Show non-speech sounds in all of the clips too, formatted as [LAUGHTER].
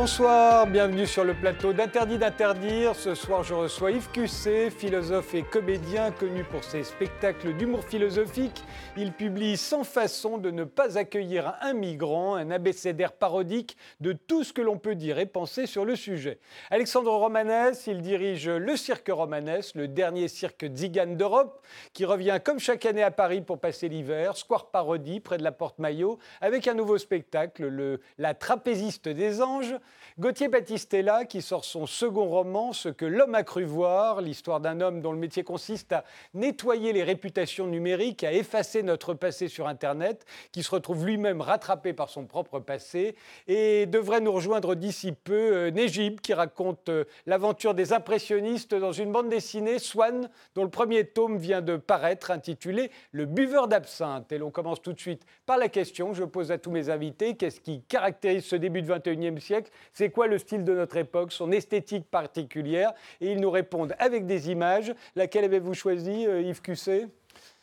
Bonsoir, bienvenue sur le plateau d'Interdit d'interdire. Ce soir, je reçois Yves Cusset, philosophe et comédien connu pour ses spectacles d'humour philosophique. Il publie Sans façon de ne pas accueillir un migrant, un abécédaire parodique de tout ce que l'on peut dire et penser sur le sujet. Alexandre Romanès, il dirige le Cirque Romanès, le dernier cirque zigane d'Europe, qui revient comme chaque année à Paris pour passer l'hiver, Square Parodie, près de la Porte Maillot, avec un nouveau spectacle, le La trapéziste des anges Gauthier Battistella qui sort son second roman, Ce que l'homme a cru voir, l'histoire d'un homme dont le métier consiste à nettoyer les réputations numériques, à effacer notre passé sur Internet, qui se retrouve lui-même rattrapé par son propre passé, et devrait nous rejoindre d'ici peu euh, Négib qui raconte euh, l'aventure des impressionnistes dans une bande dessinée, Swan, dont le premier tome vient de paraître, intitulé Le buveur d'absinthe. Et l'on commence tout de suite par la question que je pose à tous mes invités, qu'est-ce qui caractérise ce début du XXIe siècle c'est quoi le style de notre époque, son esthétique particulière, et ils nous répondent avec des images. Laquelle avez-vous choisi, euh, Yves Cusset?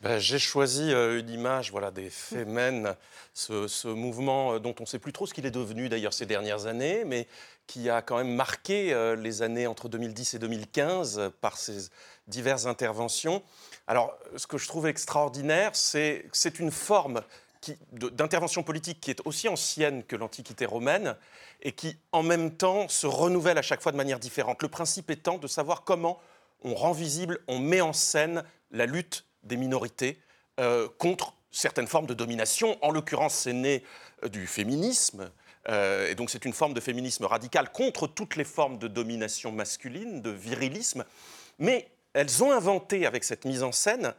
Ben, J'ai choisi euh, une image voilà, des Femen, ce, mouvement euh, dont on ne sait plus trop ce qu'il est devenu d'ailleurs ces dernières années, mais qui a quand même marqué les années entre 2010 et 2015 par ses diverses interventions. Alors, ce que je trouve extraordinaire, c'est c'est une forme d'intervention politique qui est aussi ancienne que l'Antiquité romaine et qui, en même temps, se renouvelle à chaque fois de manière différente. Le principe étant de savoir comment on rend visible, on met en scène la lutte des minorités euh, contre certaines formes de domination. En l'occurrence, c'est né euh, du féminisme. Euh, et donc c'est une forme de féminisme radical contre toutes les formes de domination masculine, de virilisme. Mais elles ont inventé avec cette mise en scène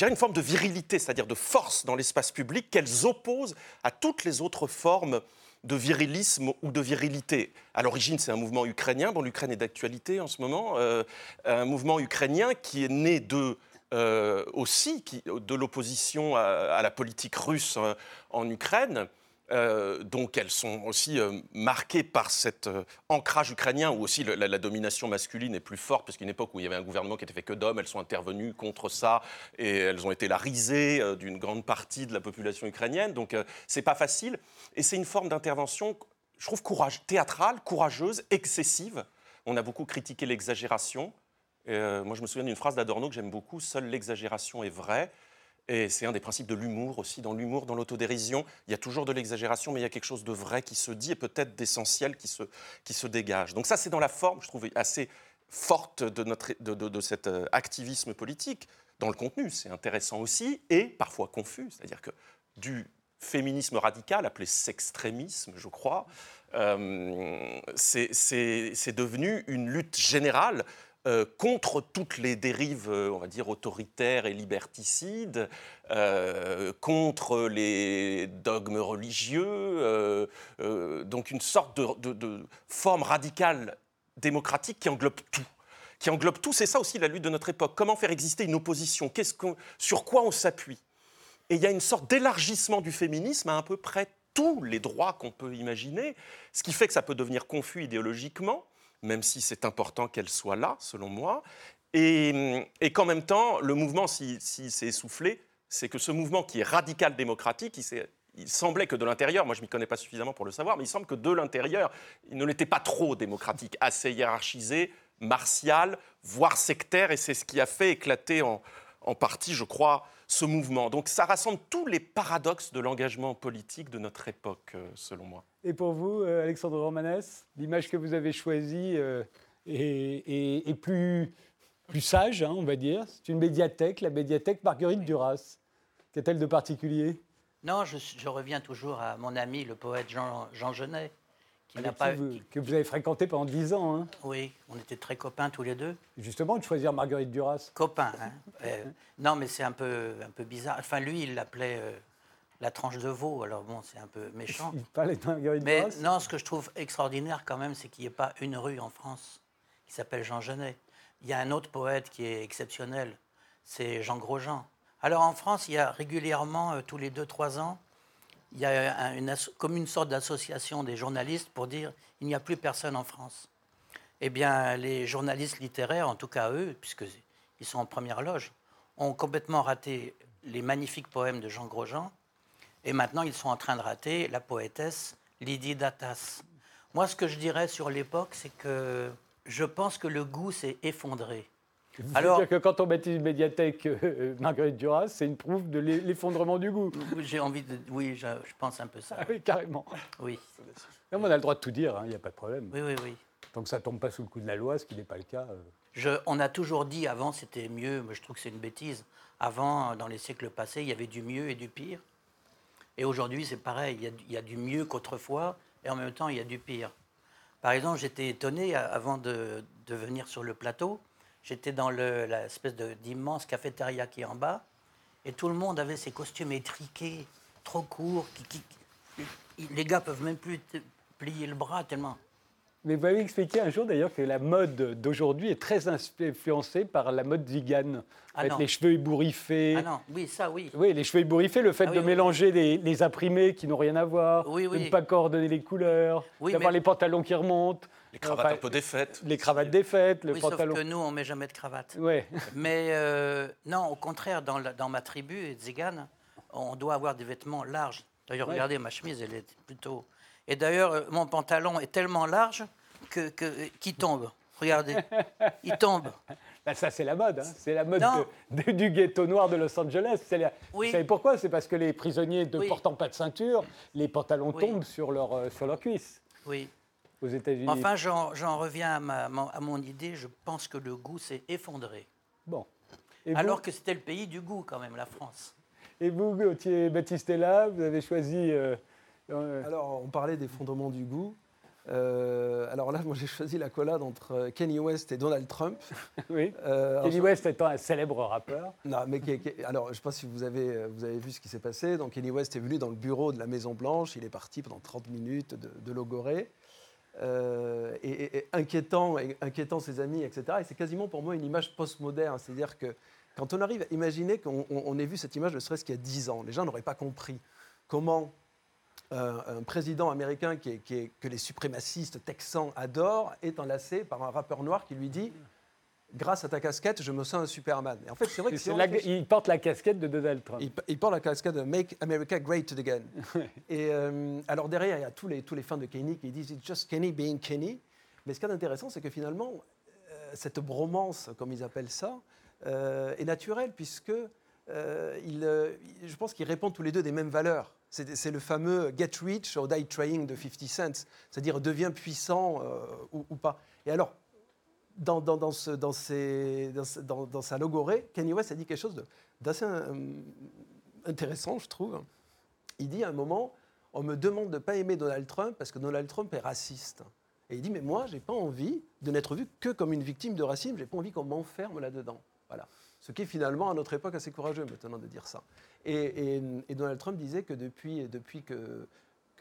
une forme de virilité, c'est-à-dire de force dans l'espace public qu'elles opposent à toutes les autres formes de virilisme ou de virilité. À l'origine, c'est un mouvement ukrainien, dont l'Ukraine est d'actualité en ce moment, euh, un mouvement ukrainien qui est né de, euh, aussi de l'opposition à, la politique russe euh, en Ukraine. Euh, donc elles sont aussi euh, marquées par cet euh, ancrage ukrainien où aussi la, domination masculine est plus forte, parce qu'une époque où il y avait un gouvernement qui était fait que d'hommes, elles sont intervenues contre ça et elles ont été la risée d'une grande partie de la population ukrainienne. Donc c'est pas facile et c'est une forme d'intervention, je trouve, courage, théâtrale, courageuse, excessive. On a beaucoup critiqué l'exagération. moi, je me souviens d'une phrase d'Adorno que j'aime beaucoup Seule l'exagération est vraie. Et c'est un des principes de l'humour aussi. Dans l'humour, dans l'autodérision, il y a toujours de l'exagération, mais il y a quelque chose de vrai qui se dit et peut-être d'essentiel qui se, qui se dégage. Donc ça, c'est dans la forme, je trouve, assez forte de, notre, de, de, cet euh, activisme politique. Dans le contenu, c'est intéressant aussi et parfois confus. C'est-à-dire que du féminisme radical, appelé sextrémisme, je crois, euh, c'est devenu une lutte générale euh, contre toutes les dérives, euh, on va dire, autoritaires et liberticides, euh, contre les dogmes religieux, donc une sorte de, forme radicale démocratique qui englobe tout. Qui englobe tout, c'est ça aussi la lutte de notre époque. Comment faire exister une opposition? Sur quoi on s'appuie? Et il y a une sorte d'élargissement du féminisme à à peu près tous les droits qu'on peut imaginer, ce qui fait que ça peut devenir confus idéologiquement même si c'est important qu'elle soit là, selon moi, et, qu'en même temps, le mouvement, s'il si, s'est essoufflé, c'est que ce mouvement qui est radical démocratique, il, semblait que de l'intérieur, moi je ne m'y connais pas suffisamment pour le savoir, mais il semble que de l'intérieur, il ne l'était pas trop démocratique, assez hiérarchisé, martial, voire sectaire, et c'est ce qui a fait éclater en partie, je crois, ce mouvement. Donc ça rassemble tous les paradoxes de l'engagement politique de notre époque, euh, selon moi. Et pour vous, euh, Alexandre Romanès, l'image que vous avez choisie euh, est, plus, plus sage, hein, on va dire. C'est une médiathèque, la médiathèque Marguerite Duras. Qu'a-t-elle de particulier? Non, je, reviens toujours à mon ami, le poète Jean, Jean Genet, que vous avez fréquenté pendant dix ans. Hein. Oui, on était très copains tous les deux. Justement, de choisir Marguerite Duras. Copains, hein. [LAUGHS] Euh, non, mais c'est un peu, un peu bizarre. Enfin, lui, il l'appelait euh, la tranche de veau, alors bon, c'est un peu méchant. [LAUGHS] il parlait de Marguerite mais, Duras Non, ce que je trouve extraordinaire quand même, c'est qu'il n'y ait pas une rue en France qui s'appelle Jean Genet. Il y a un autre poète qui est exceptionnel, c'est Jean Grosjean. Alors en France, il y a régulièrement, euh, tous les deux, trois ans, il y a une, comme une sorte d'association des journalistes pour dire il n'y a plus personne en France. Eh bien, les journalistes littéraires, en tout cas eux, puisqu'ils sont en première loge, ont complètement raté les magnifiques poèmes de Jean Grosjean. Et maintenant, ils sont en train de rater la poétesse Lydie Datas. Moi, ce que je dirais sur l'époque, c'est que je pense que le goût s'est effondré. Vous Alors, dire que quand on baptise une médiathèque euh, Marguerite Duras, c'est une prouve de l'effondrement du goût. J'ai envie de. Oui, je, pense un peu ça. Ah oui, carrément. Oui. on a le droit de tout dire, il hein, n'y a pas de problème. Oui, oui, oui. Donc ça ne tombe pas sous le coup de la loi, ce qui n'est pas le cas. Euh. Je, on a toujours dit avant c'était mieux, mais je trouve que c'est une bêtise. Avant, dans les siècles passés, il y avait du mieux et du pire. Et aujourd'hui, c'est pareil, il y, a, il y, a, du mieux qu'autrefois, et en même temps, il y a du pire. Par exemple, j'étais étonné avant de, de, venir sur le plateau. J'étais dans l'espèce d'immense cafétéria qui est en bas, et tout le monde avait ses costumes étriqués, trop courts. Qui, les gars peuvent même plus plier le bras tellement. Mais vous avez expliqué un jour d'ailleurs que la mode d'aujourd'hui est très influencée par la mode vegan. Ah les cheveux ébouriffés. Ah non, oui, ça oui. Oui, les cheveux ébouriffés, le fait ah de mélanger Les, imprimés qui n'ont rien à voir, de ne pas coordonner les couleurs, d'avoir les pantalons qui remontent. Les cravates un peu défaites. Les cravates défaites, le oui, pantalon. Sauf que nous, on ne met jamais de cravate. Ouais. Mais euh, non, au contraire, dans, dans ma tribu, Zigan, on doit avoir des vêtements larges. D'ailleurs, regardez, ma chemise, elle est plutôt et d'ailleurs, euh, mon pantalon est tellement large que, que, qu'il tombe. Regardez, il tombe. [LAUGHS] Ben ça, c'est la mode. Hein. C'est la mode du ghetto noir de Los Angeles. Vous savez pourquoi? C'est parce que les prisonniers ne portant pas de ceinture, les pantalons tombent sur leurs euh, sur leur cuisses. Oui. Aux États-Unis. Enfin, j'en, reviens à, ma, à, mon idée. Je pense que le goût s'est effondré. Bon. Alors que c'était le pays du goût, quand même, la France. Et vous, Gauthier Baptistella, vous avez choisi. Euh, alors, on parlait des fondements du goût. Euh, alors là, moi, j'ai choisi la collade entre Kanye West et Donald Trump. [LAUGHS] oui. Euh, Kanye West étant un célèbre rappeur. Non, mais alors, je ne sais pas si vous avez, vous avez vu ce qui s'est passé. Donc, Kanye West est venu dans le bureau de la Maison Blanche. Il est parti pendant 30 minutes de, de logorée. Euh, et, inquiétant, inquiétant ses amis, etc. Et c'est quasiment pour moi une image postmoderne. C'est-à-dire que quand on arrive à imaginer qu'on ait vu cette image ne serait-ce qu'il y a 10 ans, les gens n'auraient pas compris comment un président américain que les suprémacistes texans adorent est enlacé par un rappeur noir qui lui dit Grâce à ta casquette, je me sens un Superman. Et en fait, c'est vrai que il porte la casquette de Donald Trump. Il, porte la casquette de Make America Great Again. [LAUGHS] et euh, alors derrière, il y a tous les, tous les fans de Kenny qui disent It's just Kenny being Kenny. Mais ce qui est intéressant, c'est que finalement, euh, cette bromance, comme ils appellent ça, euh, est naturelle puisque je pense qu'ils répondent tous les deux des mêmes valeurs. C'est le fameux get rich or die trying de 50 cents, c'est-à-dire deviens puissant euh, ou, pas. Et alors, dans, sa logorée, Kanye West a dit quelque chose d'assez euh, intéressant, je trouve. Il dit à un moment, on me demande de ne pas aimer Donald Trump parce que Donald Trump est raciste. Et il dit, mais moi, je n'ai pas envie de n'être vu que comme une victime de racisme, je n'ai pas envie qu'on m'enferme là-dedans. Voilà. Ce qui est finalement, à notre époque, assez courageux maintenant de dire ça. Et, Donald Trump disait que depuis, depuis que,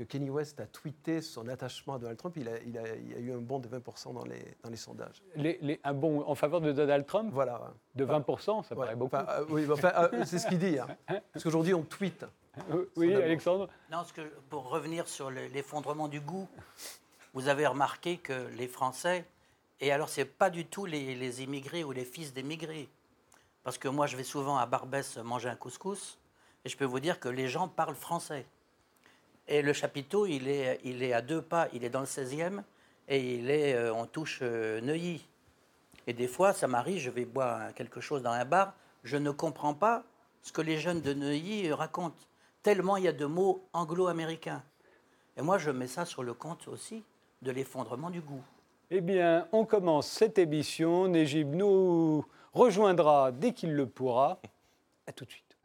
que, Kenny West a tweeté son attachement à Donald Trump, il a, il a, il a eu un bond de 20% dans les, dans les sondages. Les, un bond en faveur de Donald Trump Voilà. De 20%, ça paraît beaucoup. Euh, oui, enfin, euh, c'est ce qu'il dit. Hein. Parce qu'aujourd'hui, on tweet. [LAUGHS] oui, Alexandre Non, que, pour revenir sur l'effondrement du goût, vous avez remarqué que les Français, et alors ce n'est pas du tout les, les immigrés ou les fils d'émigrés, parce que moi, je vais souvent à Barbès manger un couscous, et je peux vous dire que les gens parlent français. Et le chapiteau, il est, il à deux pas, il est dans le 16e, et il est, euh, on touche euh, Neuilly. Et des fois, ça m'arrive, je vais boire quelque chose dans un bar, je ne comprends pas ce que les jeunes de Neuilly racontent, tellement il y a de mots anglo-américains. Et moi, je mets ça sur le compte aussi de l'effondrement du goût. Eh bien, on commence cette émission. Négib nous rejoindra dès qu'il le pourra. À tout de suite.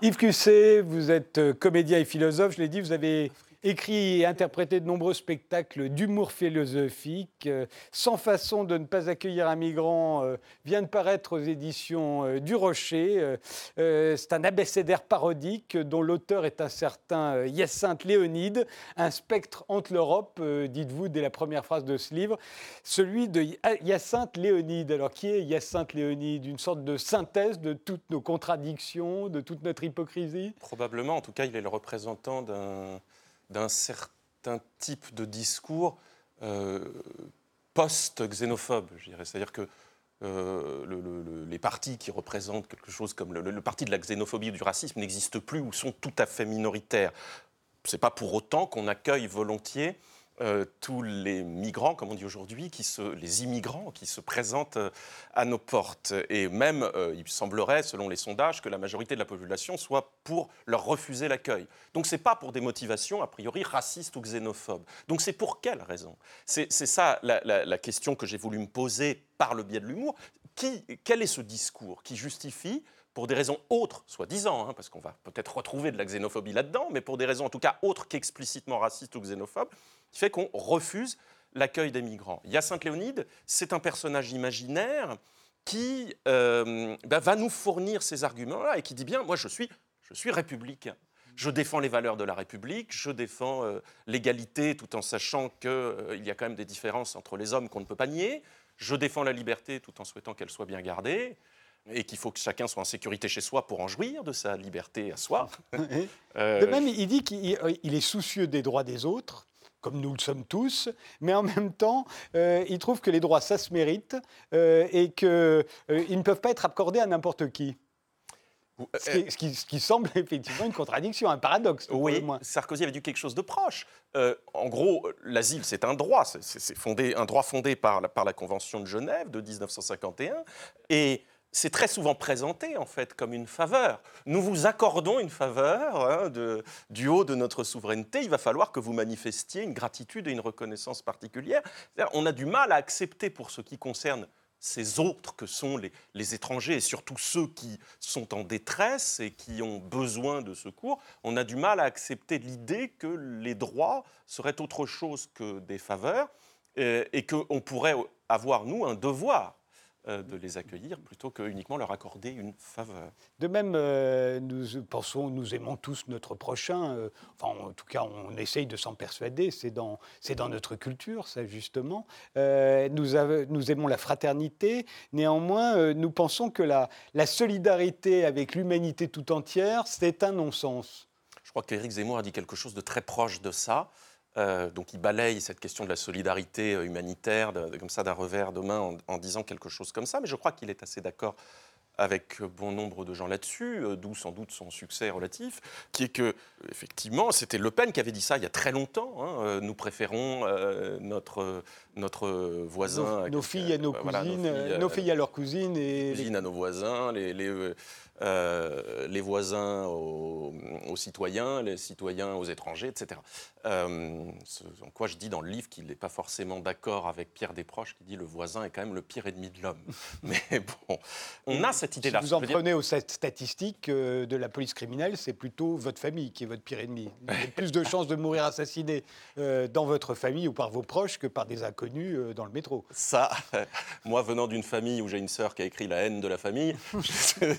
Yves Cusset, vous êtes comédien et philosophe, je l'ai dit, vous avez écrit et interprété de nombreux spectacles d'humour philosophique. Euh, Sans façon de ne pas accueillir un migrant euh, vient de paraître aux éditions euh, du Rocher. C'est un abécédaire parodique dont l'auteur est un certain Hyacinthe Léonide, un spectre entre l'Europe, dites-vous dès la première phrase de ce livre, celui de Hyacinthe Léonide. Alors qui est Hyacinthe Léonide? Une sorte de synthèse de toutes nos contradictions, de toute notre hypocrisie? Probablement, en tout cas, il est le représentant d'un d'un certain type de discours euh, post-xénophobe, je dirais. C'est-à-dire que les partis qui représentent quelque chose comme le, parti de la xénophobie ou du racisme n'existent plus ou sont tout à fait minoritaires. Ce n'est pas pour autant qu'on accueille volontiers euh, tous les migrants, comme on dit aujourd'hui, les immigrants qui se présentent euh, à nos portes. Et même, euh, il semblerait, selon les sondages, que la majorité de la population soit pour leur refuser l'accueil. Donc ce n'est pas pour des motivations, a priori, racistes ou xénophobes. Donc c'est pour quelle raison? C'est ça la, question que j'ai voulu me poser par le biais de l'humour. Quel est ce discours qui justifie pour des raisons autres, soi-disant, hein, parce qu'on va peut-être retrouver de la xénophobie là-dedans, mais pour des raisons en tout cas autres qu'explicitement racistes ou xénophobes, qui fait qu'on refuse l'accueil des migrants. Sainte Léonide, c'est un personnage imaginaire qui euh, ben, va nous fournir ces arguments-là et qui dit bien, moi je suis, je suis républicain. Je défends les valeurs de la République, je défends euh, l'égalité tout en sachant qu'il euh, y a quand même des différences entre les hommes qu'on ne peut pas nier. Je défends la liberté tout en souhaitant qu'elle soit bien gardée et qu'il faut que chacun soit en sécurité chez soi pour en jouir de sa liberté à soi. [LAUGHS] de même, il dit qu'il est soucieux des droits des autres comme nous le sommes tous, mais en même temps, euh, il trouve que les droits, ça se mérite euh, et qu'ils euh, ne peuvent pas être accordés à n'importe qui. Ce qui, semble [LAUGHS] effectivement une contradiction, un paradoxe. Oui, Sarkozy avait dit quelque chose de proche. en gros, l'asile, c'est un droit, c'est fondé, un droit fondé par la, par la Convention de Genève de 1951. Et c'est très souvent présenté en fait comme une faveur. Nous vous accordons une faveur hein, du haut de notre souveraineté. Il va falloir que vous manifestiez une gratitude et une reconnaissance particulière. On a du mal à accepter pour ce qui concerne ces autres que sont les, étrangers et surtout ceux qui sont en détresse et qui ont besoin de secours, on a du mal à accepter l'idée que les droits seraient autre chose que des faveurs euh, et qu'on pourrait avoir, nous, un devoir de les accueillir plutôt que uniquement leur accorder une faveur. De même, euh, nous pensons, nous aimons tous notre prochain. Euh, enfin, en tout cas, on essaye de s'en persuader. C'est dans, c'est dans notre culture, ça justement. nous, nous aimons la fraternité. Néanmoins, nous pensons que la, la solidarité avec l'humanité tout entière, c'est un non-sens. Je crois qu'Éric Zemmour a dit quelque chose de très proche de ça. Euh, donc il balaye cette question de la solidarité euh, humanitaire comme ça d'un revers de main en, disant quelque chose comme ça, mais je crois qu'il est assez d'accord avec bon nombre de gens là-dessus, euh, d'où sans doute son succès relatif, qui est que, effectivement, c'était Le Pen qui avait dit ça il y a très longtemps. Hein, nous préférons notre, notre voisin. Nos, filles à nos cousines, nos filles, à leurs cousines. Et cousines à nos voisins, les, les euh, les voisins aux, citoyens, les citoyens aux étrangers, etc. Euh, en quoi je dis dans le livre qu'il n'est pas forcément d'accord avec Pierre Desproges, qui dit le voisin est quand même le pire ennemi de l'homme. [LAUGHS] Mais bon, on a cette idée-là. Si vous en prenez aux statistiques euh, de la police criminelle, c'est plutôt votre famille qui est votre pire ennemi. Vous avez plus de chances de mourir assassiné dans votre famille ou par vos proches que par des inconnus dans le métro. Ça, [LAUGHS] moi venant d'une famille où j'ai une sœur qui a écrit La haine de la famille, [LAUGHS]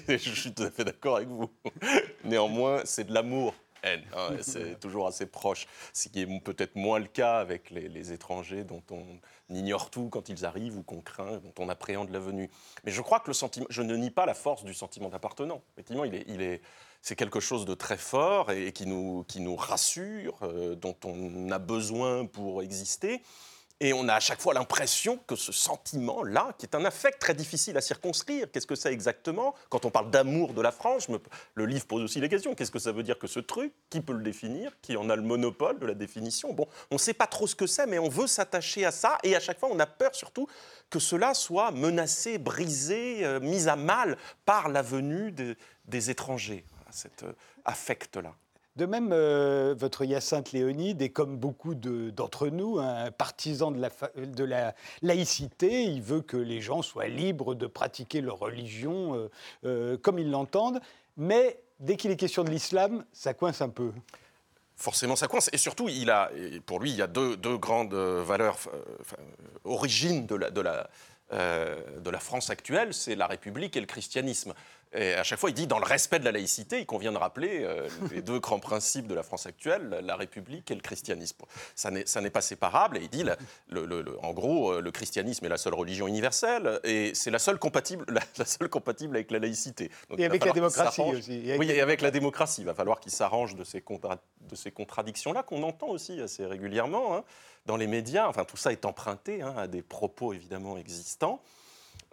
je suis tout à fait d'accord avec vous. [LAUGHS] Néanmoins, c'est de l'amour. Haine, hein, c'est [LAUGHS] toujours assez proche, ce qui est peut-être moins le cas avec les, étrangers dont on ignore tout quand ils arrivent ou qu'on craint, dont on appréhende la venue. Mais je crois que le sentiment, je ne nie pas la force du sentiment d'appartenance. Effectivement, il est, il est, c'est quelque chose de très fort et, qui, nous, qui nous rassure, euh, dont on a besoin pour exister. Et on a à chaque fois l'impression que ce sentiment-là, qui est un affect très difficile à circonscrire, qu'est-ce que c'est exactement? Quand on parle d'amour de la France, le livre pose aussi les questions. Qu'est-ce que ça veut dire que ce truc? Qui peut le définir? Qui en a le monopole de la définition? Bon, on ne sait pas trop ce que c'est, mais on veut s'attacher à ça. Et à chaque fois, on a peur surtout que cela soit menacé, brisé, euh, mis à mal par la venue des étrangers. Cet euh, affect-là. De même, euh, votre Hyacinthe Léonide est comme beaucoup d'entre nous un partisan de la, laïcité. Il veut que les gens soient libres de pratiquer leur religion euh, euh, comme ils l'entendent. Mais dès qu'il est question de l'islam, ça coince un peu. Forcément, ça coince. Et surtout, il a, pour lui, il y a deux, grandes valeurs, origines de la France actuelle, c'est la République et le christianisme. Et à chaque fois, il dit, dans le respect de la laïcité, il convient de rappeler euh, [LAUGHS] les deux grands principes de la France actuelle, la République et le christianisme. Ça n'est pas séparable, et il dit, en gros, euh, le christianisme est la seule religion universelle, et c'est la seule compatible, la, seule compatible avec la laïcité. et avec la démocratie aussi. oui, et avec la démocratie. Il va falloir qu'il s'arrange de ces, de ces contradictions-là, qu'on entend aussi assez régulièrement hein, dans les médias. Enfin, tout ça est emprunté hein, à des propos évidemment existants.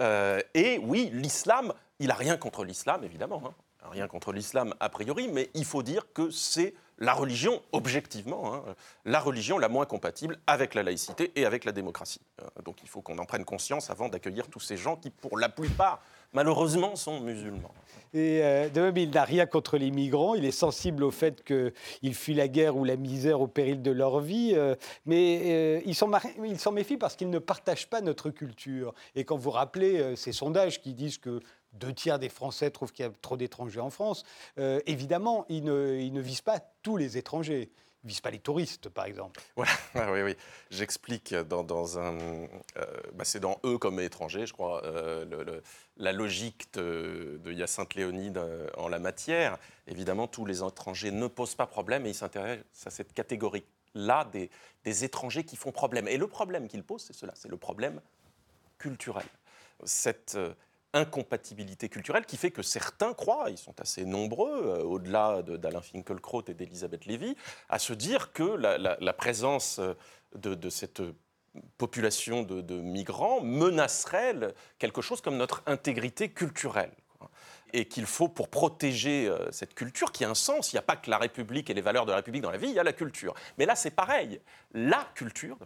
Euh, et oui, l'islam, il n'a rien contre l'islam, évidemment. hein. Rien contre l'islam a priori, mais il faut dire que c'est la religion, objectivement, hein, la religion la moins compatible avec la laïcité et avec la démocratie. Euh, donc il faut qu'on en prenne conscience avant d'accueillir tous ces gens qui, pour la plupart, malheureusement, sont musulmans. Et euh, de même, il n'a rien contre les migrants. Il est sensible au fait qu'ils fuient la guerre ou la misère au péril de leur vie. euh, mais il s'en méfie parce qu'ils ne partagent pas notre culture. Et quand vous rappelez euh, ces sondages qui disent que deux tiers des Français trouvent qu'il y a trop d'étrangers en France, évidemment, ils ne visent pas tous les étrangers. Visent pas les touristes, par exemple. [LAUGHS] Voilà, oui, oui. J'explique dans, un. euh, bah, c'est dans Eux comme étrangers, je crois, euh, la logique de, Hyacinthe Léonide euh, en la matière. Évidemment, tous les étrangers ne posent pas problème et ils s'intéressent à cette catégorie-là des, des étrangers qui font problème. Et le problème qu'ils posent, c'est cela c'est le problème culturel. Cette. Incompatibilité culturelle qui fait que certains croient, ils sont assez nombreux, euh, au-delà de- d'Alain Finkielkraut et d'Elisabeth Lévy, à se dire que la, présence euh, de, de cette population de, de migrants menacerait quelque chose comme notre intégrité culturelle. Et qu'il faut, pour protéger euh, cette culture, qui a un sens, il n'y a pas que la République et les valeurs de la République dans la vie, il y a la culture. Mais là, c'est pareil. La culture,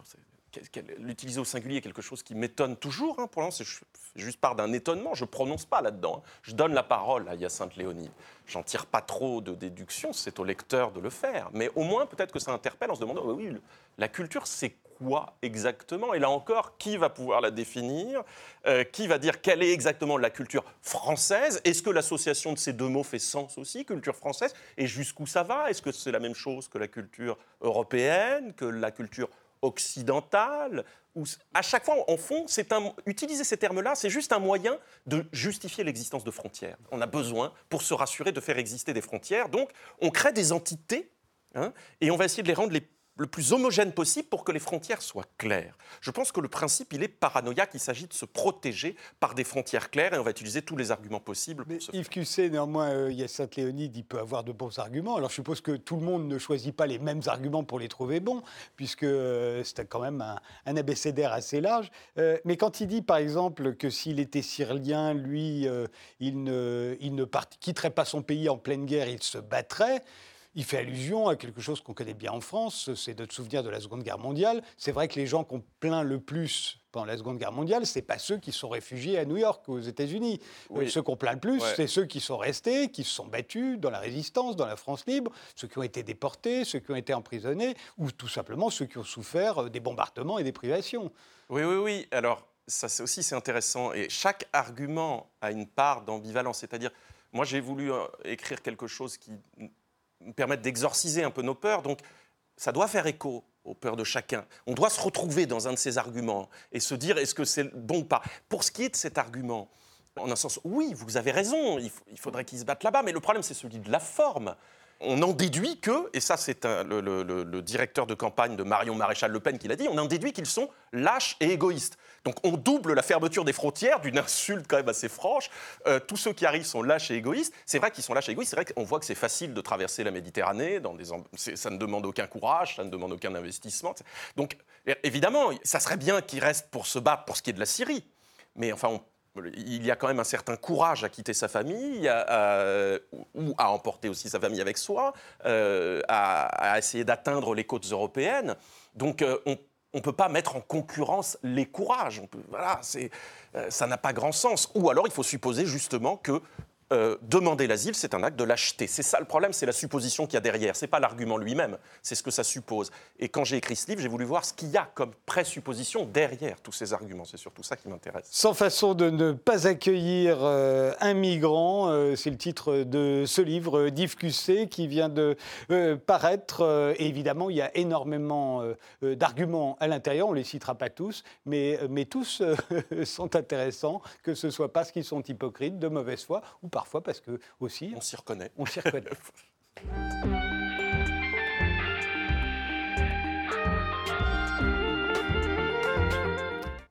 l'utiliser au singulier est quelque chose qui m'étonne toujours. hein. Pour l'instant, ju- juste part d'un étonnement. Je ne prononce pas là-dedans. hein. Je donne la parole à Hyacinthe Léonide. J'en tire pas trop de déduction, c'est au lecteur de le faire. Mais au moins, peut-être que ça interpelle en se demandant, oui, la culture, c'est quoi exactement? Et là encore, qui va pouvoir la définir? Euh, Qui va dire quelle est exactement la culture française? Est-ce que l'association de ces deux mots fait sens aussi, culture française? Et jusqu'où ça va? Est-ce que c'est la même chose que la culture européenne, que la culture occidentale ou à chaque fois, en fond, c'est un, utiliser ces termes-là, c'est juste un moyen de justifier l'existence de frontières. On a besoin, pour se rassurer, de faire exister des frontières. Donc, on crée des entités hein, et on va essayer de les rendre les- le plus homogène possible pour que les frontières soient claires. Je pense que le principe, il est paranoïaque. Il s'agit de se protéger par des frontières claires et on va utiliser tous les arguments possibles pour Mais Yves Cusset, néanmoins, euh, Hyacinthe Léonide, il peut avoir de bons arguments. Alors je suppose que tout le monde ne choisit pas les mêmes arguments pour les trouver bons, puisque euh, c'est quand même un, un abécédaire assez large. Euh, mais quand il dit, par exemple, que s'il était syrien, lui, euh, il ne, il ne part- quitterait pas son pays en pleine guerre, il se battrait. Il fait allusion à quelque chose qu'on connaît bien en France, c'est notre souvenir de la Seconde Guerre mondiale. C'est vrai que les gens qu'on plaint le plus pendant la Seconde Guerre mondiale, c'est pas ceux qui sont réfugiés à New York, aux États-Unis. Oui. Euh, Ceux qu'on plaint le plus, Ouais. c'est ceux qui sont restés, qui se sont battus dans la résistance, dans la France libre, ceux qui ont été déportés, ceux qui ont été emprisonnés, ou tout simplement ceux qui ont souffert euh, des bombardements et des privations. Oui, oui, oui. Alors, ça c'est aussi c'est intéressant. Et chaque argument a une part d'ambivalence. C'est-à-dire, moi j'ai voulu euh, écrire quelque chose qui permette d'exorciser un peu nos peurs. Donc, ça doit faire écho aux peurs de chacun. On doit se retrouver dans un de ces arguments et se dire est-ce que c'est bon ou pas? Pour ce qui est de cet argument, en un sens, oui, vous avez raison, il faudrait qu'ils se battent là-bas, mais le problème, c'est celui de la forme. On en déduit que, et ça c'est un- le, directeur de campagne de Marion Maréchal Le Pen qui l'a dit, on en déduit qu'ils sont lâches et égoïstes. Donc on double la fermeture des frontières d'une [LAUGHS] insulte quand même assez franche. Euh, tous ceux qui arrivent sont lâches et égoïstes. C'est vrai qu'ils sont lâches et égoïstes, c'est vrai qu'on voit que c'est facile de traverser la Méditerranée, ça ne demande aucun courage, ça ne demande aucun investissement. Donc évidemment, ça serait bien qu'ils restent pour se battre pour ce qui est de la Syrie. Mais enfin, on- il y a quand même un certain courage à quitter sa famille, à- ou à emporter aussi sa famille avec soi, euh, à, essayer d'atteindre les côtes européennes. Donc euh, on ne peut pas mettre en concurrence les courages. On peut- voilà, euh, ça n'a pas grand sens. Ou alors il faut supposer justement que euh, demander l'asile, c'est un acte de lâcheté. C'est ça le problème, c'est la supposition qu'il y a derrière. C'est pas l'argument lui-même, c'est ce que ça suppose. Et quand j'ai écrit ce livre, j'ai voulu voir ce qu'il y a comme présupposition derrière tous ces arguments. C'est surtout ça qui m'intéresse. Sans façon de ne pas accueillir euh, un migrant, euh, c'est le titre de ce livre euh, d'Yves qui vient de paraître. Et évidemment, il y a énormément d'arguments à l'intérieur, on ne les citera pas tous, mais, mais tous [LAUGHS] sont intéressants, que ce soit parce qu'ils sont hypocrites, de mauvaise foi, ou parfois parce que aussi On s'y reconnaît. on s'y reconnaît. [LAUGHS]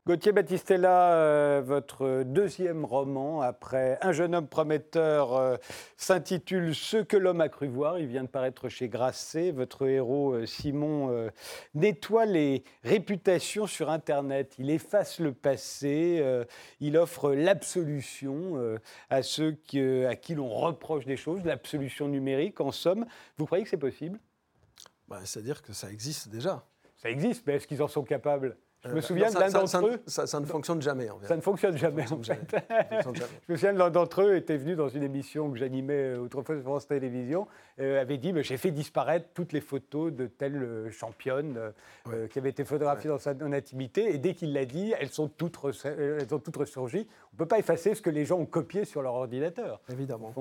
Gauthier Battistella, euh, votre deuxième roman, après Un jeune homme prometteur, euh, s'intitule Ce que l'homme a cru voir. Il vient de paraître chez Grasset. Votre héros, euh, Simon, nettoie les réputations sur Internet. Il efface le passé. il offre l'absolution à ceux à qui l'on reproche des choses, l'absolution numérique, en somme. Vous croyez que c'est possible? Bah, C'est-à-dire que ça existe déjà. Ça existe, mais est-ce qu'ils en sont capables? Je me euh, souviens de l'un d'entre eux. Ça, ne fonctionne jamais. En fait. Ça ne fonctionne jamais, en fait. [LAUGHS] je me souviens de l'un d'entre eux était venu dans une émission que j'animais euh, autrefois sur France Télévisions, euh, avait dit J'ai fait disparaître toutes les photos de telle euh, championne qui avait été photographiée dans sa intimité. Et dès qu'il l'a dit, elles sont toutes, elles ont toutes ressurgi. On ne peut pas effacer ce que les gens ont copié sur leur ordinateur. Évidemment.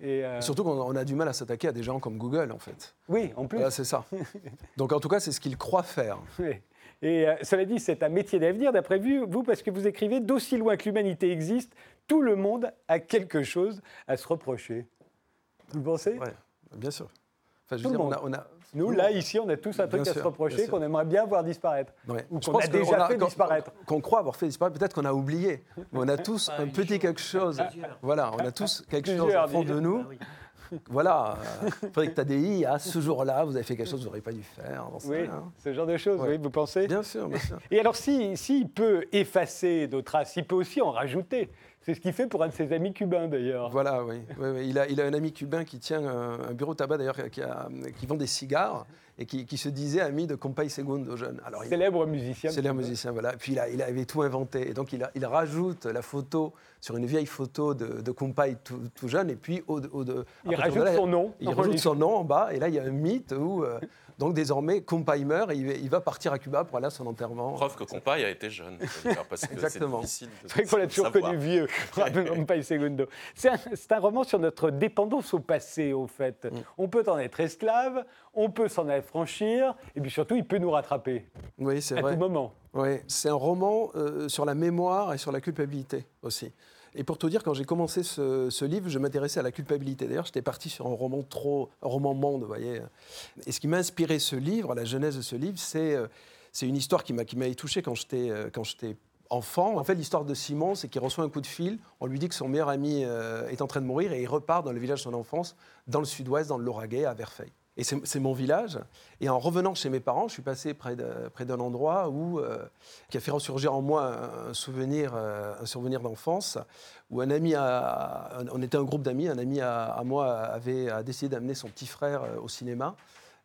Et Surtout qu'on a du mal à s'attaquer à des gens comme Google, en fait. Oui, en plus. c'est ça. [LAUGHS] Donc, en tout cas, c'est ce qu'ils croient faire. Oui. Et euh, cela dit, c'est un métier d'avenir, d'après vous, parce que vous écrivez d'aussi loin que l'humanité existe, tout le monde a quelque chose à se reprocher. Vous le pensez? Oui, bien sûr. Enfin, je On a, Nous, là, ici, on a tous un truc à se reprocher qu'on aimerait bien voir disparaître. Ou qu'on a déjà fait disparaître. Qu'on croit avoir fait disparaître, peut-être qu'on a oublié. Mais on a [LAUGHS] tous un petit quelque chose. [LAUGHS] Voilà, on a tous quelque [LAUGHS] chose au fond de nous. Voilà, Frédéric Tadei, à ce jour-là, vous avez fait quelque chose que vous n'auriez pas dû faire. Oui, ce genre de choses, oui, vous pensez? Bien sûr, bien sûr. Et alors, s'il si, peut effacer nos traces, il peut aussi en rajouter. C'est ce qu'il fait pour un de ses amis cubains, d'ailleurs. Voilà, oui. Il, a, il, a, un ami cubain qui tient un, bureau de tabac, d'ailleurs, qui, qui, vend des cigares et qui, se disait ami de Compay Segundo jeune. Alors, célèbre musicien. Célèbre musicien, voilà. Puis il, a, il avait tout inventé. Et donc il, il, rajoute la photo sur une vieille photo de, de Compay tout, jeune. Et puis au, de, il rajoute son nom. Il rajoute son nom en bas. Et là, il y a un mythe où. Euh, donc désormais, Compay meurt et il va partir à Cuba pour aller à son enterrement. Preuve que Compay a été jeune. Exactement. C'est vrai qu'on l'a toujours connu vieux, [LAUGHS] [LAUGHS] Compay Segundo. C'est un, un, roman sur notre dépendance au passé, au fait. Mm. On peut en être esclave, on peut s'en affranchir, et puis surtout, il peut nous rattraper. Oui, c'est vrai. À tout moment. Oui, c'est un roman euh, sur la mémoire et sur la culpabilité aussi. Et pour te dire, quand j'ai commencé ce, livre, je m'intéressais à la culpabilité. D'ailleurs, j'étais parti sur un roman trop, un roman monde, vous voyez. Et ce qui m'a inspiré ce livre, la genèse de ce livre, c'est euh, c'est une histoire qui m'a qui m'avait touché quand j'étais euh, quand j'étais enfant. En fait, l'histoire de Simon, c'est qu'il reçoit un coup de fil. On lui dit que son meilleur ami est en train de mourir et il repart dans le village de son enfance, dans le sud-ouest, dans le Lauragais, à Verfeil. Et c'est mon village. Et en revenant chez mes parents, je suis passé près d'un endroit où, euh, qui a fait ressurgir en moi un souvenir, euh, souvenir d'enfance, où un ami, on était un groupe d'amis, un ami à, moi avait décidé d'amener son petit frère euh, au cinéma.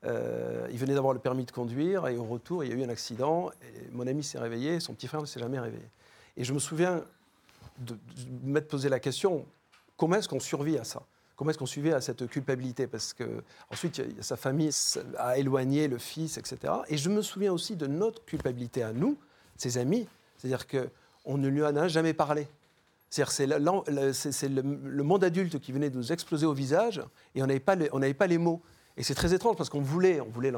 il venait d'avoir le permis de conduire et au retour, il y a eu un accident. Mon ami s'est réveillé, son petit frère ne s'est jamais réveillé. Et je me souviens de m'être posé la question comment est-ce qu'on survit à ça? Comment est-ce qu'on suivait à cette culpabilité? Parce que ensuite, sa famille a éloigné le fils, etc. Et je me souviens aussi de notre culpabilité à nous, ses amis, c'est-à-dire qu'on ne lui en a jamais parlé. C'est-à-dire c'est le, monde adulte qui venait de nous exploser au visage et on n'avait pas les mots. Et c'est très étrange parce qu'on voulait, on voulait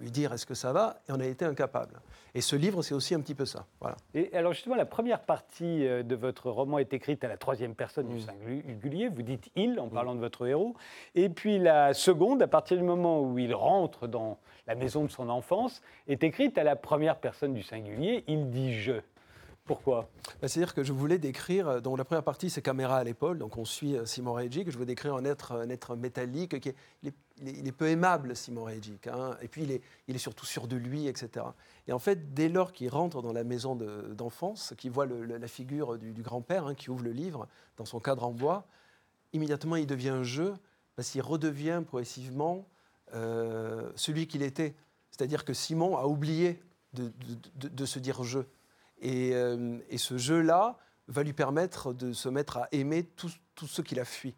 lui dire est-ce que ça va? Et on a été incapable. Et ce livre, c'est aussi un petit peu ça. Voilà. Et alors justement, la première partie euh, de votre roman est écrite à la troisième personne du mm. singulier. Vous dites il en parlant de votre héros. Et puis la seconde, à partir du moment où il rentre dans la maison de son enfance, est écrite à la première personne du singulier. Il dit je. Pourquoi? Bah, C'est-à-dire que je voulais décrire, euh, donc la première partie c'est caméra à l'épaule, donc on suit euh, Simon Reggi, que je veux décrire un être, un être métallique, qui est, il, est, peu aimable Simon Reggi, hein, et puis il est, il est, surtout sûr de lui, etc. Et en fait, dès lors qu'il rentre dans la maison d'enfance, qu'il voit la figure du, grand-père hein, qui ouvre le livre dans son cadre en bois, immédiatement il devient un jeu, parce qu'il redevient progressivement euh, celui qu'il était. C'est-à-dire que Simon a oublié de, se dire jeu. Euh, et, ce jeu-là va lui permettre de se mettre à aimer tout, ce qu'il a fui,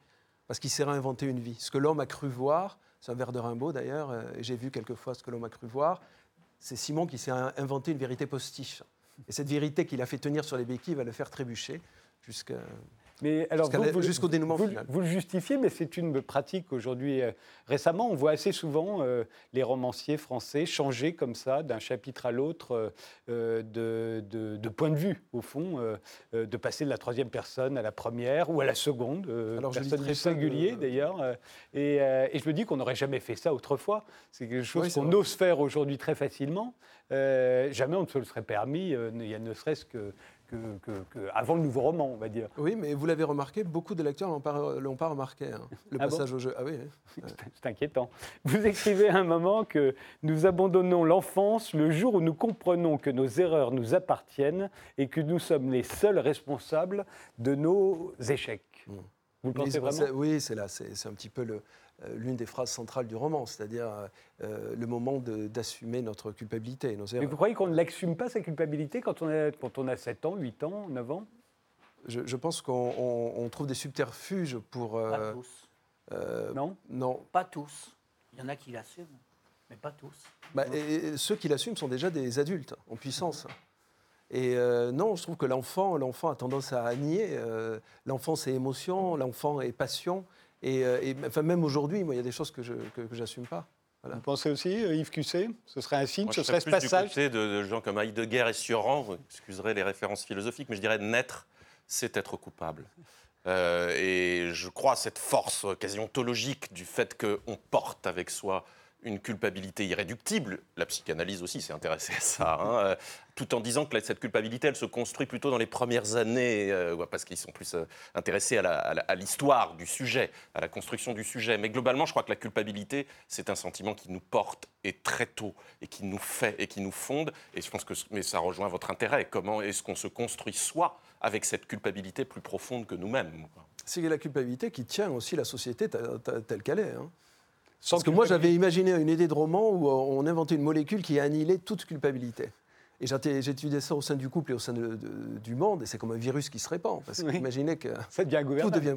parce qu'il s'est réinventé une vie. Ce que l'homme a cru voir, c'est un vers de Rimbaud d'ailleurs, euh, et j'ai vu quelquefois ce que l'homme a cru voir, c'est Simon qui s'est inventé une vérité postiche. Et cette vérité qu'il a fait tenir sur les béquilles va le faire trébucher jusqu'à mais alors, jusqu'au dénouement vous, final. Vous le justifiez, mais c'est une pratique aujourd'hui. Euh, récemment, on voit assez souvent euh, les romanciers français changer comme ça, d'un chapitre à l'autre, euh, de, point de vue, au fond, de passer de la troisième personne à la première ou à la seconde, alors, personne du singulier d'ailleurs. Et, et, je me dis qu'on n'aurait jamais fait ça autrefois. C'est quelque chose qu'on ose faire aujourd'hui très facilement. Jamais on ne se le serait permis, il y a ne serait-ce que, que, avant le nouveau roman, on va dire. Oui, mais vous l'avez remarqué, beaucoup de lecteurs ne l'ont pas, remarqué, hein, le ah passage au jeu. Ah oui. [LAUGHS] C'est inquiétant. Vous écrivez à un moment que nous abandonnons l'enfance le jour où nous comprenons que nos erreurs nous appartiennent et que nous sommes les seuls responsables de nos échecs. Hmm. Vous le pensez vraiment? Oui, c'est là, c'est un petit peu le, l'une des phrases centrales du roman, c'est-à-dire euh, le moment d'assumer notre culpabilité. Mais vous croyez qu'on ne l'assume pas, sa culpabilité, quand on, a, quand on a 7 ans, 8 ans, 9 ans? Je, pense qu'on trouve des subterfuges pour... Euh, pas tous. non? Non. Pas tous. Il y en a qui l'assument, mais pas tous. Bah, et, ceux qui l'assument sont déjà des adultes en puissance. Et non, je trouve que l'enfant, l'enfant a tendance à nier. l'enfant, c'est émotion, l'enfant est passion. Euh, et, enfin, même aujourd'hui, il y a des choses que je n'assume pas. Vous pensez aussi, euh, Yves Cusset? Ce serait un signe, ce serait ce passage du côté de, gens comme Heidegger et Sioran, vous excuserez les références philosophiques, mais je dirais naître, c'est être coupable. Euh, et je crois à cette force quasi ontologique du fait qu'on porte avec soi une culpabilité irréductible. La psychanalyse aussi s'est intéressée à [LAUGHS] ça, hein, euh, tout en disant que cette culpabilité, elle se construit plutôt dans les premières années, euh, parce qu'ils sont plus euh, intéressés à l'histoire du sujet, à la construction du sujet. Mais globalement, je crois que la culpabilité, c'est un sentiment qui nous porte et très tôt, et qui nous fait et qui nous fonde. Et je pense que mais ça rejoint votre intérêt. Comment est-ce qu'on se construit soi avec cette culpabilité plus profonde que nous-mêmes? C'est la culpabilité qui tient aussi la société telle qu'elle est. Hein. Parce que moi, j'avais imaginé une idée de roman où on inventait une molécule qui annihilait toute culpabilité. Et j'étudiais ça au sein du couple et au sein du monde, et c'est comme un virus qui se répand. Parce que imaginez [LAUGHS] que ça devient tout devient,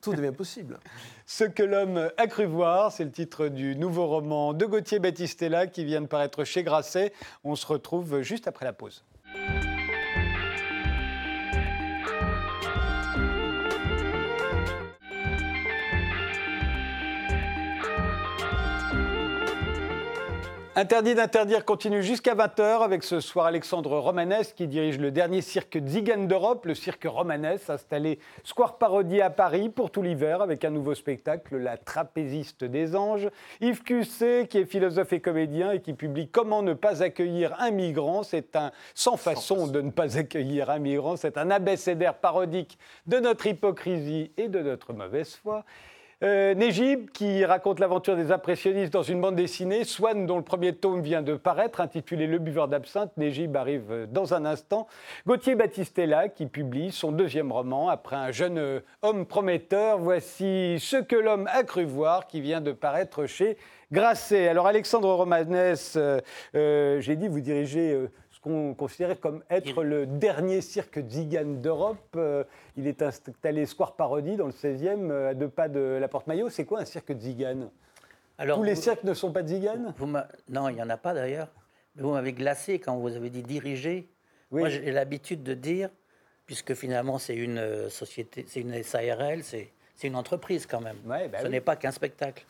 tout devient possible. [LAUGHS] Ce que l'homme a cru voir, c'est le titre du nouveau roman de Gauthier Battistella qui vient de paraître chez Grasset. On se retrouve juste après la pause. Interdit d'interdire continue jusqu'à 20h avec ce soir Alexandre Romanès qui dirige le dernier cirque Zigan d'Europe, le cirque Romanès, installé Square Parodie à Paris pour tout l'hiver avec un nouveau spectacle, La trapéziste des anges. Yves Cusset qui est philosophe et comédien et qui publie Comment ne pas accueillir un migrant. C'est un sans façon de ne pas accueillir un migrant. C'est un abécédaire parodique de notre hypocrisie et de notre mauvaise foi. Euh, Négib, qui raconte l'aventure des impressionnistes dans une bande dessinée. Swan, dont le premier tome vient de paraître, intitulé Le buveur d'absinthe. Négib arrive euh, dans un instant. Gauthier Battistella, qui publie son deuxième roman après un jeune euh, homme prometteur. Voici Ce que l'homme a cru voir, qui vient de paraître chez Grasset. Alors, Alexandre Romanès, j'ai dit, vous dirigez qu'on considérait comme être le dernier cirque zigane d'Europe. Il est installé Square Parodie dans le 16e, euh, à deux pas de la Porte Maillot. C'est quoi un cirque zigane Alors, Tous les cirques ne sont pas de zigane Non, il n'y en a pas d'ailleurs. Mais vous m'avez glacé quand vous avez dit diriger. Moi, j'ai l'habitude de dire, puisque finalement c'est une euh, société, c'est une SARL, c'est une entreprise quand même. Bah Ce n'est pas qu'un spectacle.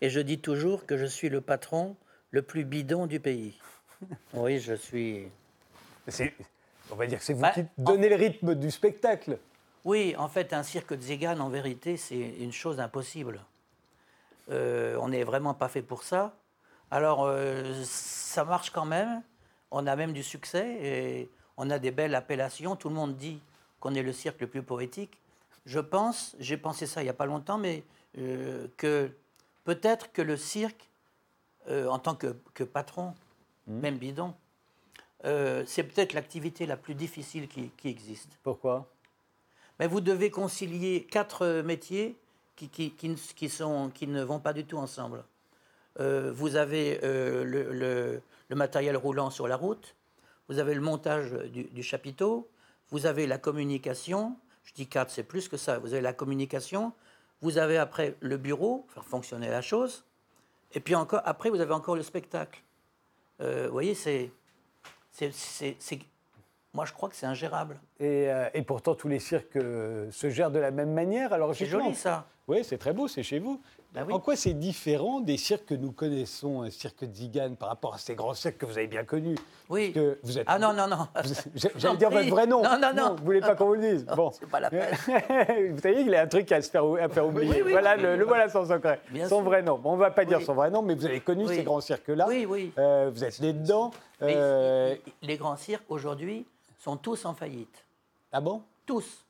Et je dis toujours que je suis le patron le plus bidon du pays. [LAUGHS] Oui, je suis. On va dire que c'est vous bah, qui donnez le rythme du spectacle. Oui, en fait, un cirque de Zégan, en vérité, c'est une chose impossible. Euh, on n'est vraiment pas fait pour ça. Alors, euh, ça marche quand même. On a même du succès et on a des belles appellations. Tout le monde dit qu'on est le cirque le plus poétique. Je pense, j'ai pensé ça il n'y a pas longtemps, mais euh, que peut-être que le cirque, en tant que patron, Hmm. même bidon, euh, c'est peut-être l'activité la plus difficile qui, existe. Pourquoi? Mais Vous devez concilier quatre métiers qui, qui, qui, sont, qui ne vont pas du tout ensemble. Euh, vous avez euh, le, le, matériel roulant sur la route, vous avez le montage du, du chapiteau, vous avez la communication, je dis quatre, c'est plus que ça, vous avez la communication, vous avez après le bureau, faire fonctionner la chose, et puis encore, après vous avez encore le spectacle. Euh, vous voyez, c'est, moi, je crois que c'est ingérable. Et, euh, et, pourtant, tous les cirques euh, se gèrent de la même manière. Alors, c'est joli, ça. Oui, c'est très beau, c'est chez vous. Bah oui. En quoi c'est différent des cirques que nous connaissons, un cirque de Zigane, par rapport à ces grands cirques que vous avez bien connus? Oui. Parce que vous êtes... Ah non, non, non. [LAUGHS] J'allais [LAUGHS] dire votre vrai nom. Non, non, non. Vous voulez pas qu'on vous le dise Non, Bon. c'est pas la peine. [LAUGHS] vous savez qu'il a un truc à se faire, à faire oublier. Oui, oui, voilà, oui, le, oui, le voilà son secret. Bien son sûr. vrai nom. Bon, on va pas dire son vrai nom, mais vous avez connu Oui. ces grands cirques-là. Oui, oui. Euh, vous êtes né dedans. Mais Euh, les grands cirques, aujourd'hui, sont tous en faillite. Ah bon? Tous.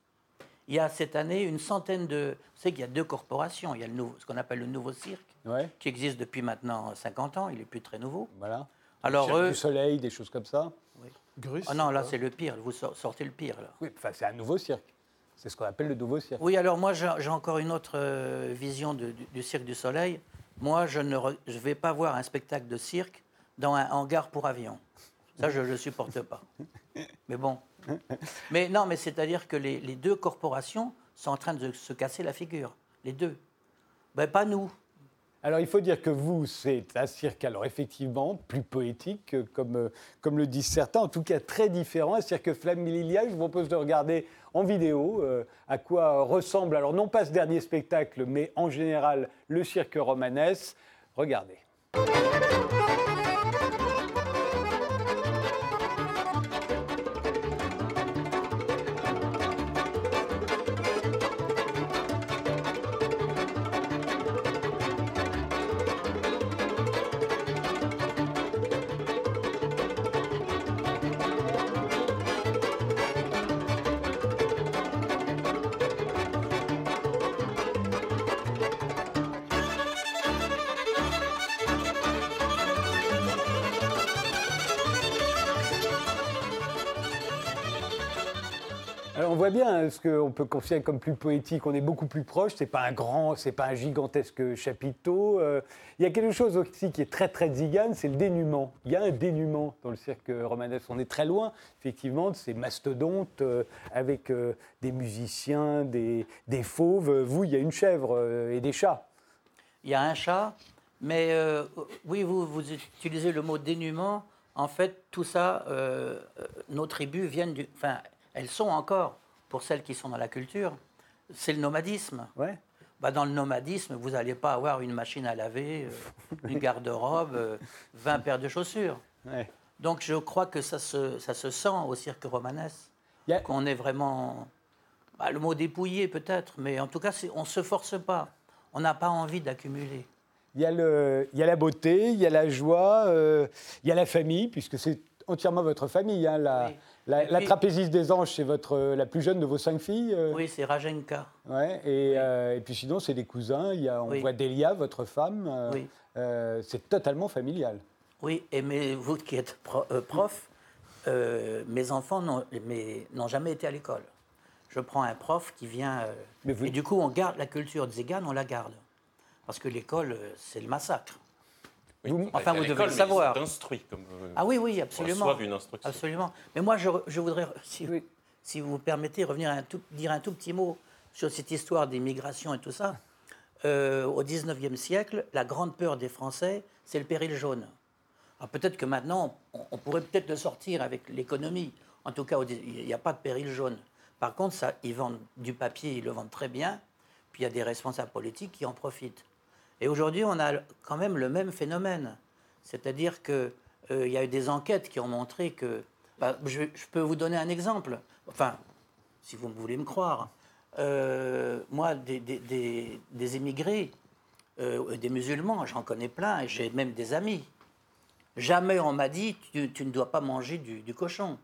Il y a cette année une centaine de... Vous savez qu'il y a deux corporations. Il y a le nouveau, ce qu'on appelle le nouveau cirque, Ouais, qui existe depuis maintenant 50 ans. Il est plus très nouveau. voilà. Alors Cirque eux... du soleil, des choses comme ça. Grus. Ah non, là, c'est le pire. Vous sor- sortez le pire, là. Oui, enfin, c'est un nouveau cirque. C'est ce qu'on appelle le nouveau cirque. Oui, alors moi, j'ai encore une autre euh, vision de- du, du Cirque du Soleil. Moi, je ne re- je vais pas voir un spectacle de cirque dans un hangar pour avion. Ça, je ne le supporte pas. Mais bon. Mais non, mais c'est-à-dire que les, deux corporations sont en train de se casser la figure. Les deux. Ben, pas nous. Alors, il faut dire que vous, c'est un cirque, alors effectivement, plus poétique, euh, comme, euh, comme le disent certains, en tout cas très différent. Un cirque Flamme-Lilia, je vous propose de regarder en vidéo euh, à quoi ressemble, alors non pas ce dernier spectacle, mais en général le cirque romanesque. Regardez. Qu'on peut considérer comme plus poétique. On est beaucoup plus proche. C'est pas un grand, c'est pas un gigantesque chapiteau. Euh, il y a quelque chose aussi qui est très très zigane, c'est le dénuement. Il y a un dénuement dans le cirque romanesque. On est très loin, effectivement, de ces mastodontes euh, avec euh, des musiciens, des, fauves. Vous, il y a une chèvre et des chats. Il y a un chat, mais oui, vous, utilisez le mot dénuement. En fait, tout ça, nos tribus viennent du. Enfin, elles sont encore, pour celles qui sont dans la culture, c'est le nomadisme. Ouais. Bah, dans le nomadisme, vous n'allez pas avoir une machine à laver, euh, [LAUGHS] une garde-robe, euh, 20 paires de chaussures. Ouais. Donc je crois que ça se, ça se sent au cirque romanesque, Il y a- qu'on est vraiment, bah, le mot dépouillé peut-être, mais en tout cas, on ne se force pas. On n'a pas envie d'accumuler. Il y, a le, il y a la beauté, il y a la joie, euh, il y a la famille, puisque c'est entièrement votre famille. hein, la, Oui. La, la trapéziste des anges, c'est votre, euh, la plus jeune de vos cinq filles. euh, Oui, c'est Rajenka. ouais, et, euh, et puis sinon, c'est des cousins. Il y a, on Oui. voit Delia, votre femme. euh, Oui. euh, c'est totalement familial. Oui, et mais vous qui êtes pro- euh, prof, euh, mes enfants n'ont mais- n'ont jamais été à l'école. Je prends un prof qui vient. euh, Mais vous- Et du coup, on garde la culture de Zégane, on la garde. Parce que l'école, euh, c'est le massacre. Vous- Enfin, vous devez le savoir. Ils sont instruits comme euh, Ah oui, oui, ils absolument. reçoivent une instruction. Absolument. Mais moi, je, je voudrais, [LAUGHS] si, Oui. si vous permettez, revenir un tout, dire un tout petit mot sur cette histoire des migrations et tout ça. Euh, au XIXe siècle, la grande peur des Français, c'est le péril jaune. Alors peut-être que maintenant, on, on pourrait peut-être le sortir avec l'économie. En tout cas, il n'y a pas de péril jaune. Par contre, ça, ils vendent du papier, ils le vendent très bien. Puis il y a des responsables politiques qui en profitent. Et aujourd'hui, on a quand même le même phénomène. C'est-à-dire qu'il y a eu des enquêtes qui ont montré que... bah, je, peux vous donner un exemple. Enfin, si vous voulez me croire. Euh, moi, des, des- émigrés, euh, des musulmans, j'en connais plein, et j'ai même des amis. Jamais on m'a dit, tu, ne dois pas manger du, du cochon.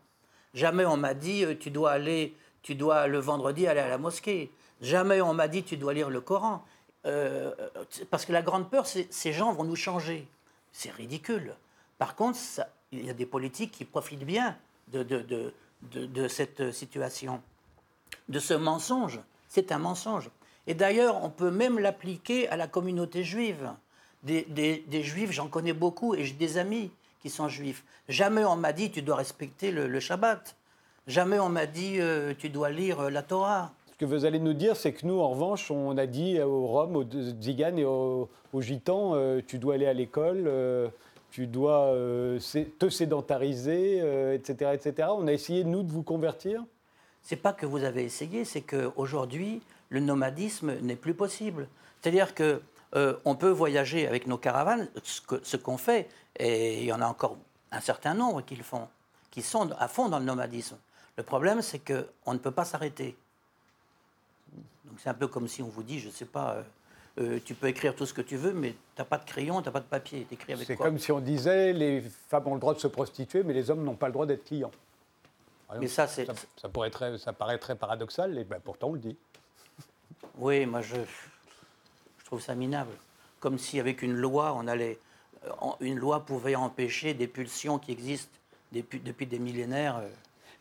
Jamais on m'a dit, euh, tu dois aller, tu dois le vendredi aller à la mosquée. Jamais on m'a dit, tu dois lire le Coran. Euh, parce que la grande peur, c'est ces gens vont nous changer. C'est ridicule. Par contre, il y a des politiques qui profitent bien de, cette situation, de ce mensonge. C'est un mensonge. Et d'ailleurs, on peut même l'appliquer à la communauté juive. Des, des- juifs, j'en connais beaucoup, et j'ai des amis qui sont juifs. Jamais on m'a dit, tu dois respecter le, Shabbat. Jamais on m'a dit, euh, tu dois lire la Torah. Ce que vous allez nous dire, c'est que nous, en revanche, on a dit aux Roms, aux Tziganes et aux, Gitans, euh, tu dois aller à l'école, euh, tu dois euh, te sédentariser, etc., etc. On a essayé, nous, de vous convertir? C'est pas que vous avez essayé, c'est qu'aujourd'hui, le nomadisme n'est plus possible. C'est-à-dire que on peut voyager avec nos caravanes, ce qu'on fait, et il y en a encore un certain nombre qui le font, qui sont à fond dans le nomadisme. Le problème, c'est qu'on ne peut pas s'arrêter. Donc c'est un peu comme si on vous dit, je ne sais pas, euh, euh, tu peux écrire tout ce que tu veux, mais tu n'as pas de crayon, tu n'as pas de papier. avec C'est comme si on disait, les femmes ont le droit de se prostituer, mais les hommes n'ont pas le droit d'être clients. mais ça, c'est... Ça, pourrait ça paraît très paradoxal, et ben, pourtant on le dit. [LAUGHS] Oui, moi je, je trouve ça minable. Comme si avec une loi, on allait, euh, une loi pouvait empêcher des pulsions qui existent depuis, depuis des millénaires.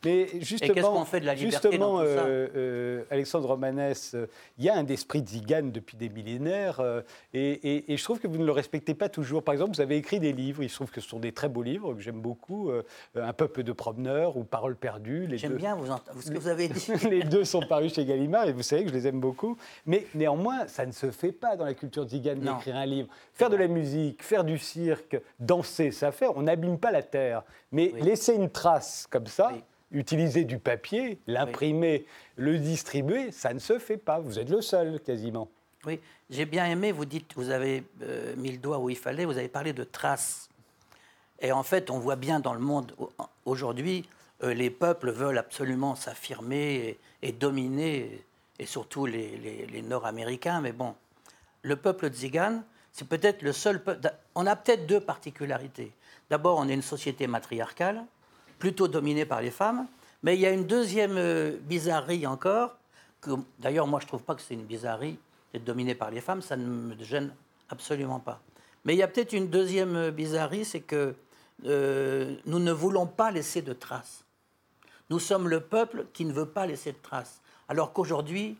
Euh, mais justement, qu'est-ce qu'on fait de la liberté justement, euh, euh, Alexandre Romanès, euh, il y a un esprit Zigane depuis des millénaires, et, je trouve que vous ne le respectez pas toujours. Par exemple, vous avez écrit des livres, il se trouve que ce sont des très beaux livres que j'aime beaucoup, Un peuple de promeneurs ou Paroles perdues. J'aime bien vous ce que vous avez dit. [LAUGHS] les deux sont parus chez Gallimard, et vous savez que je les aime beaucoup. Mais néanmoins, ça ne se fait pas dans la culture zigane d'écrire un livre. Faire de la musique, faire du cirque, danser, ça fait. On n'abîme pas la terre. Mais laisser une trace comme ça utiliser du papier, l'imprimer, le distribuer, ça ne se fait pas. Vous êtes le seul quasiment. Oui, j'ai bien aimé, vous dites, vous avez euh, mis le doigt où il fallait, vous avez parlé de traces. Et en fait, on voit bien dans le monde aujourd'hui, euh, les peuples veulent absolument s'affirmer et, dominer, et surtout les, Nord-Américains. Mais bon, le peuple tzigane, c'est peut-être le seul peuple. On a peut-être deux particularités. D'abord, on est une société matriarcale, plutôt dominé par les femmes. Mais il y a une deuxième euh, bizarrerie encore, que d'ailleurs moi je ne trouve pas que c'est une bizarrerie d'être dominé par les femmes, ça ne me gêne absolument pas. Mais il y a peut-être une deuxième euh, bizarrerie, c'est que euh, nous ne voulons pas laisser de traces. Nous sommes le peuple qui ne veut pas laisser de traces. Alors qu'aujourd'hui,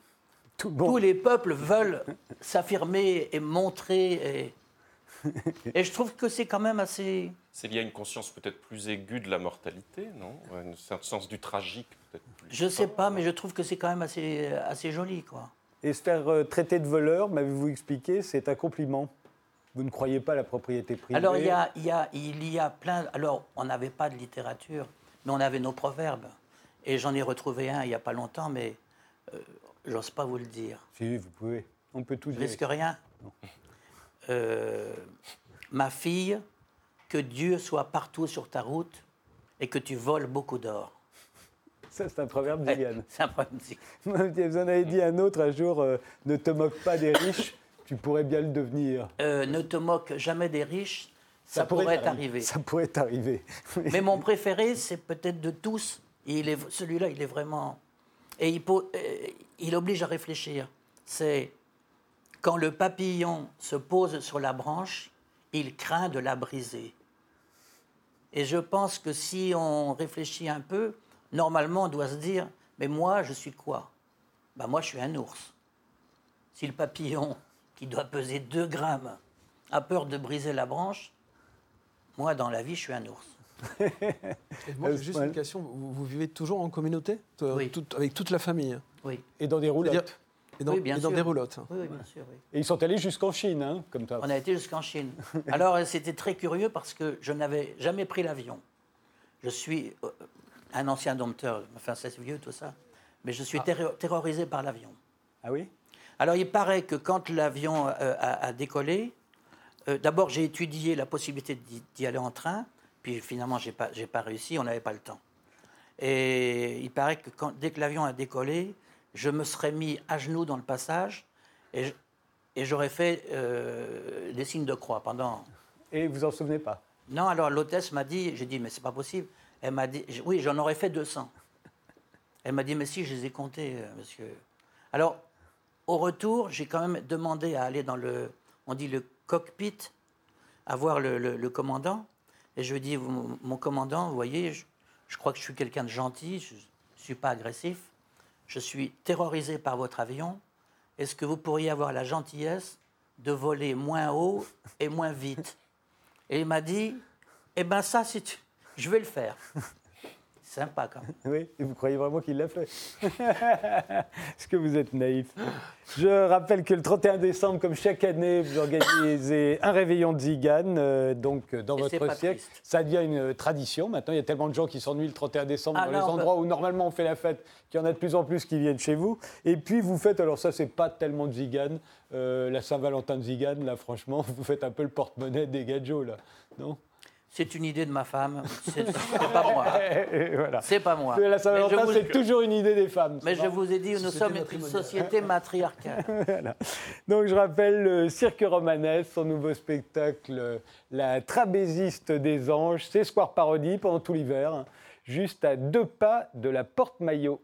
tous les peuples veulent s'affirmer et montrer. Et, et je trouve que c'est quand même assez c'est lié à une conscience peut-être plus aiguë de la mortalité, non? Un sens du tragique peut-être Je ne sais pas, mais je trouve que c'est quand même assez, assez joli. Quoi. Et se faire euh, traiter de voleur, m'avez-vous expliqué, c'est un compliment? Vous ne croyez pas à la propriété privée? Alors, il y a, il y a, il y a plein. Alors, on n'avait pas de littérature, mais on avait nos proverbes. Et j'en ai retrouvé un il n'y a pas longtemps, mais euh, j'ose pas vous le dire. Si, vous pouvez. On peut tout dire. risque rien. Euh, ma fille, que Dieu soit partout sur ta route et que tu voles beaucoup d'or. Ça, c'est un proverbe d'Yann. c'est un proverbe [LAUGHS] Vous en avez dit un autre un jour euh, ne te moque pas des riches, tu pourrais bien le devenir. Euh, ne te moque jamais des riches, ça, pourrait t'arriver. Ça pourrait t'arriver. [LAUGHS] Mais mon préféré, c'est peut-être de tous. Il est, celui-là, il est vraiment. Et il, euh, il oblige à réfléchir. C'est quand le papillon se pose sur la branche, il craint de la briser. Et je pense que si on réfléchit un peu, normalement, on doit se dire, mais moi, je suis quoi? Ben, Moi, je suis un ours. Si le papillon, qui doit peser 2 grammes, a peur de briser la branche, moi, dans la vie, je suis un ours. [LAUGHS] moi, juste une question, vous, vivez toujours en communauté? Oui. Avec toute la famille? Oui. Et dans des roulettes? Et dans, bien dans des roulottes. Oui, bien sûr. Et ils sont allés jusqu'en Chine, hein, comme ça. On a été jusqu'en Chine. Alors, c'était très curieux parce que je n'avais jamais pris l'avion. Je suis euh, un ancien dompteur, enfin, c'est vieux tout ça, mais je suis ah. terrorisé par l'avion. Ah oui? Alors, il paraît que quand l'avion euh, a, décollé, euh, d'abord, j'ai étudié la possibilité d'y aller en train, puis finalement, je n'ai pas, pas réussi, on n'avait pas le temps. Et il paraît que quand, dès que l'avion a décollé, je me serais mis à genoux dans le passage et, j'aurais fait euh, des signes de croix pendant. Et vous en souvenez pas? Non, alors l'hôtesse m'a dit, j'ai dit, mais c'est pas possible. Elle m'a dit, oui, j'en aurais fait 200. Elle m'a dit, mais si, je les ai comptés, euh, monsieur. Alors, au retour, j'ai quand même demandé à aller dans le, on dit le cockpit, à voir le, commandant. Et je lui ai dit, mon commandant, vous voyez, je, je crois que je suis quelqu'un de gentil, je ne suis pas agressif je suis terrorisé par votre avion. Est-ce que vous pourriez avoir la gentillesse de voler moins haut et moins vite? Et il m'a dit, eh bien ça, je vais le faire. Sympa quand même. [LAUGHS] Oui, et vous croyez vraiment qu'il l'a fait? [LAUGHS] Est-ce que vous êtes naïf? Je rappelle que le 31 décembre, comme chaque année, vous organisez un réveillon de Zigane, euh, donc euh, dans Et votre siècle. Ça devient une tradition. Maintenant, il y a tellement de gens qui s'ennuient le 31 décembre Ah dans non, les bah- endroits où normalement on fait la fête, qu'il y en a de plus en plus qui viennent chez vous. Et puis vous faites, alors ça, c'est pas tellement de Zigane, euh, la Saint-Valentin de Zigane, là, franchement, [LAUGHS] vous faites un peu le porte-monnaie des gadgets, là. Non? C'est une idée de ma femme. C'est pas moi. [LAUGHS] Voilà. C'est pas moi. La Saint-Valentin, vous- c'est toujours une idée des femmes. Mais je vous ai dit, nous sommes une société matriarcale. [LAUGHS] Voilà. Donc je rappelle le Cirque Romanesque, son nouveau spectacle, euh, La Trabésiste des Anges, c'est Square Parodie pendant tout l'hiver, hein, juste à deux pas de la Porte Maillot.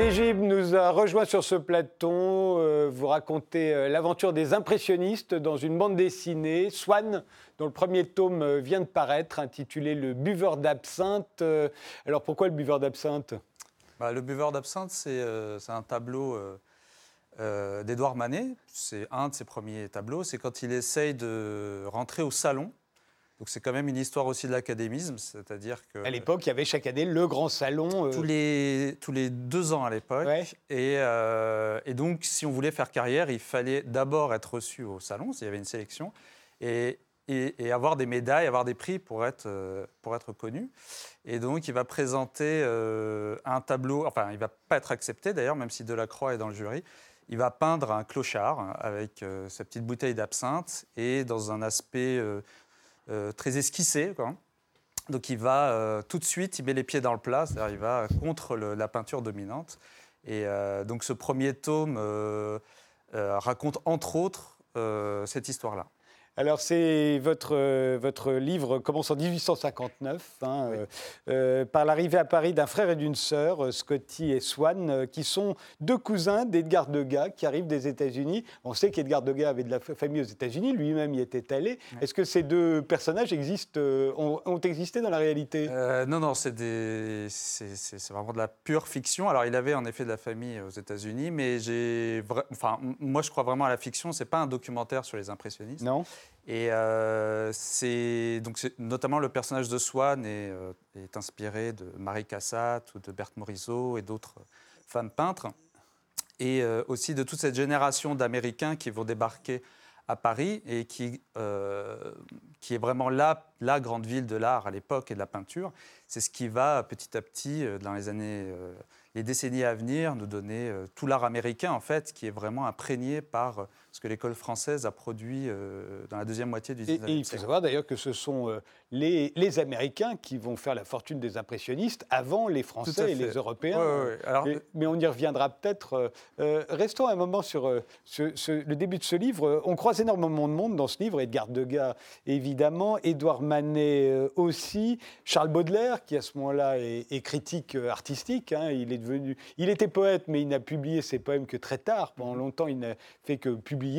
Négib nous a rejoint sur ce plateau. euh, vous racontez euh, l'aventure des impressionnistes dans une bande dessinée, Swan, dont le premier tome euh, vient de paraître, intitulé Le buveur d'absinthe. Alors pourquoi le buveur d'absinthe? Bah, le buveur d'absinthe, c'est un tableau d'Édouard Manet. C'est un de ses premiers tableaux. C'est quand il essaye de rentrer au salon. Donc c'est quand même une histoire aussi de l'académisme, c'est-à-dire que À l'époque, il y avait chaque année le grand salon. euh, tous les tous les deux ans à l'époque. Ouais. Et, euh, et donc, si on voulait faire carrière, il fallait d'abord être reçu au salon, s'il y avait une sélection, et, et- et avoir des médailles, avoir des prix pour être, euh, pour être connu. Et donc, il va présenter euh, un tableau, enfin, il ne va pas être accepté d'ailleurs, même si Delacroix est dans le jury. Il va peindre un clochard avec sa petite bouteille d'absinthe et dans un aspect très esquissé. quoi. Donc il va euh, tout de suite, il met les pieds dans le plat, c'est-à-dire il va contre la peinture dominante. Et euh, donc ce premier tome euh, euh, raconte entre autres euh, cette histoire-là. Alors, c'est votre, euh, votre livre commence en 1859, hein, euh, euh, par l'arrivée à Paris d'un frère et d'une sœur, Scotty et Swan, qui sont deux cousins d'Edgar Degas qui arrivent des États-Unis. On sait qu'Edgar Degas avait de la fa- famille aux États-Unis, lui-même y était allé. Est-ce que ces deux personnages existent, ont, ont existé dans la réalité? Euh, non, non, c'est vraiment de la pure fiction. Alors il avait en effet de la famille aux États-Unis, mais j'ai, enfin, moi je crois vraiment à la fiction. C'est pas un documentaire sur les impressionnistes. Non Et euh, c'est donc notamment le personnage de Swann est, euh, est inspiré de Marie Cassatt ou de Berthe Morisot et d'autres femmes peintres, et euh, aussi de toute cette génération d'Américains qui vont débarquer à Paris et qui, qui est vraiment la, la grande ville de l'art à l'époque et de la peinture. C'est ce qui va petit à petit, dans les années, les décennies à venir, nous donner tout l'art américain en fait, qui est vraiment imprégné par que l'école française a produit euh, dans la deuxième moitié du Et, 19e et il faut siècle. savoir d'ailleurs que ce sont euh, les, les Américains qui vont faire la fortune des impressionnistes avant les Français et les Européens. Ouais, ouais, ouais. Alors, Mais, mais on y reviendra peut-être. Euh, restons un moment sur ce- ce- le début de ce livre. On croise énormément de monde dans ce livre. Edgar Degas, évidemment. Édouard Manet aussi. Charles Baudelaire, qui à ce moment-là est, est critique artistique. hein. Il, est devenu, il était poète, mais il n'a publié ses poèmes que très tard. Pendant longtemps, il n'a fait que publier